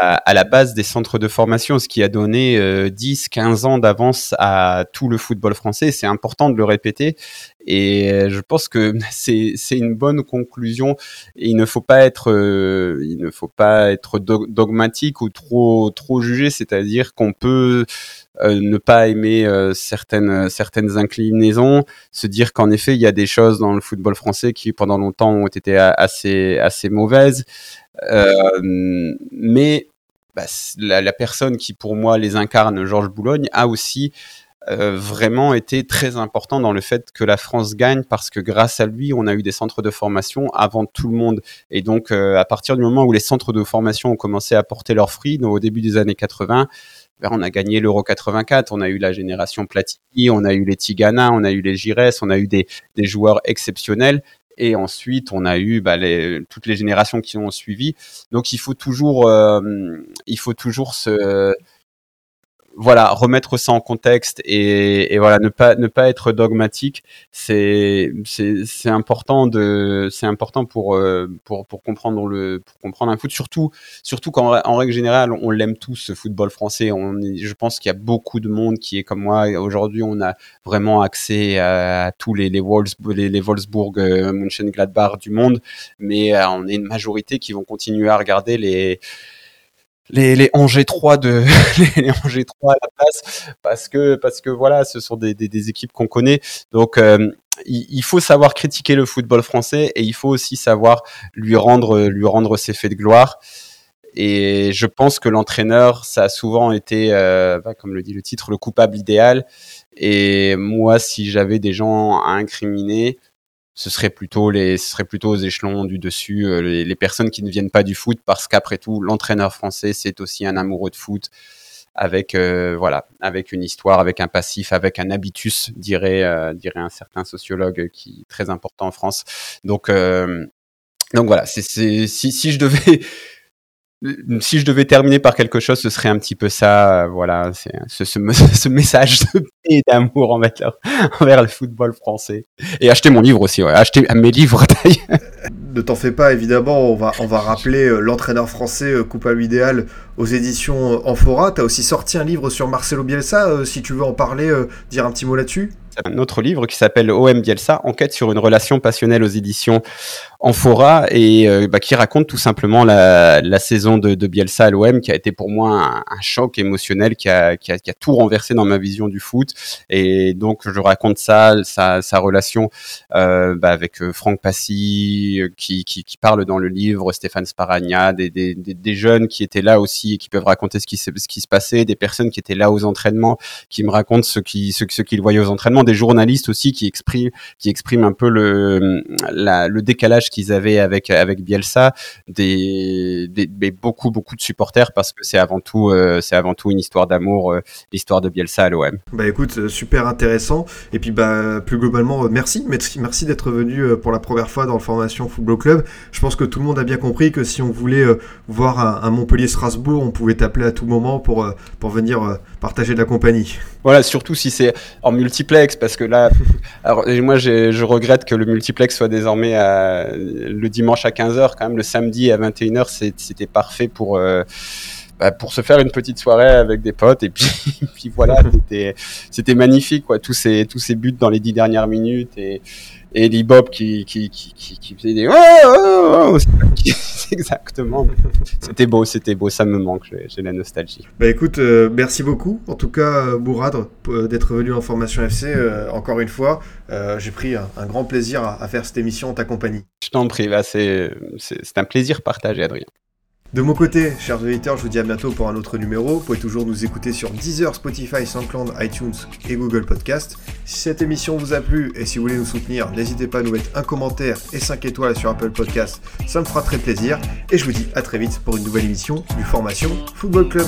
à, la base des centres de formation, ce qui a donné 10-15 euh, ans d'avance à tout le football français. C'est important de le répéter. Et euh, je pense que (laughs) c'est une bonne conclusion. il ne faut pas être, il ne faut pas être dogmatique ou trop trop jugé. C'est-à-dire qu'on peut ne pas aimer certaines certaines inclinaisons, se dire qu'en effet il y a des choses dans le football français qui pendant longtemps ont été assez assez mauvaises. Euh, mais bah, la, la, personne qui pour moi les incarne, Georges Boulogne, a aussi euh, vraiment été très important dans le fait que la France gagne parce que grâce à lui, on a eu des centres de formation avant tout le monde. Et donc, euh, à partir du moment où les centres de formation ont commencé à porter leurs fruits, au début des années 80, ben, on a gagné l'Euro 84, on a eu la génération Platini, on a eu les Tigana, on a eu les Gires, on a eu des, des joueurs exceptionnels. Et ensuite, on a eu bah, les, toutes les générations qui ont suivi. Donc, il faut toujours, euh, il faut toujours se, voilà, remettre ça en contexte et, voilà, ne pas ne pas être dogmatique, c'est c'est important de c'est important pour euh, pour pour comprendre le pour comprendre un foot surtout surtout quand en règle générale on l'aime tous ce football français. Je pense qu'il y a beaucoup de monde qui est comme moi aujourd'hui. On a vraiment accès à, tous les les, Wolfsburg, les, les euh, du monde, mais euh, on est une majorité qui vont continuer à regarder les les, les Angers 3 de (laughs) les Angers 3 à la place parce que parce que voilà ce sont des, des, équipes qu'on connaît. Donc euh, il, faut savoir critiquer le football français et il faut aussi savoir lui rendre lui rendre ses faits de gloire. Et je pense que l'entraîneur ça a souvent été euh, bah, comme le dit le titre le coupable idéal. Et moi si j'avais des gens à incriminer ce serait plutôt les, ce serait plutôt aux échelons du dessus, euh, les, les, personnes qui ne viennent pas du foot, parce qu'après tout, l'entraîneur français, c'est aussi un amoureux de foot, avec euh, voilà, avec une histoire, avec un passif, avec un habitus, dirait euh, dirait un certain sociologue qui est très important en France. Donc donc voilà, c'est si, si je devais si je devais terminer par quelque chose, ce serait un petit peu ça, euh, voilà, ce, ce, (laughs) ce, message de paix et d'amour (laughs) envers, le football français. Et acheter mon livre aussi, acheter mes livres. (laughs) Ne t'en fais pas, évidemment, on va, on va rappeler euh, l'entraîneur français euh, coupable idéal aux éditions Amphora. Tu as aussi sorti un livre sur Marcelo Bielsa, si tu veux en parler, dire un petit mot là-dessus? Un autre livre qui s'appelle OM Bielsa, Enquête sur une relation passionnelle aux éditions Amphora et euh, bah, qui raconte tout simplement la, saison de, Bielsa à l'OM qui a été pour moi un, choc émotionnel qui a, tout renversé dans ma vision du foot. Et donc je raconte ça, sa, relation euh, bah, avec euh, Franck Passy qui, parle dans le livre, Stéphane Sparagna, des, jeunes qui étaient là aussi et qui peuvent raconter ce qui, se passait, des personnes qui étaient là aux entraînements, qui me racontent ce qu'ils voyaient aux entraînements, des journalistes aussi qui expriment qui expriment un peu le la, le décalage qu'ils avaient avec avec Bielsa, des, beaucoup beaucoup de supporters parce que c'est avant tout euh, c'est avant tout une histoire d'amour, euh, l'histoire de Bielsa à l'OM. Bah écoute, euh, super intéressant et puis bah plus globalement merci merci d'être venu pour la première fois dans le formation Football Club. Je pense que tout le monde a bien compris que si on voulait voir un, un Montpellier Strasbourg, on pouvait t'appeler à tout moment pour pour venir partager de la compagnie. Voilà, surtout si c'est en multiplex parce que là (laughs) alors moi je regrette que le multiplex soit désormais à le dimanche à 15h, quand même le samedi à 21h, c'était parfait pour, euh, bah, pour se faire une petite soirée avec des potes. Et puis, (laughs) puis voilà, (laughs) c'était magnifique, quoi. Tous ces, tous ces buts dans les dix dernières minutes et, et Lee Bob qui, qui, qui, qui, qui faisait des oh, oh, oh (laughs) exactement. C'était beau, c'était beau, ça me manque, j'ai la nostalgie. Bah écoute, euh, merci beaucoup, en tout cas, Bourad, d'être venu en formation FC euh, encore une fois. Euh, j'ai pris un, un, grand plaisir à, à, faire cette émission en ta compagnie. Je t'en prie, bah, c'est un plaisir partagé, Adrien. De mon côté, chers auditeurs, je vous dis à bientôt pour un autre numéro. Vous pouvez toujours nous écouter sur Deezer, Spotify, SoundCloud, iTunes et Google Podcast. Si cette émission vous a plu et si vous voulez nous soutenir, n'hésitez pas à nous mettre un commentaire et 5 étoiles sur Apple Podcast. Ça me fera très plaisir. Et je vous dis à très vite pour une nouvelle émission du Formation Football Club.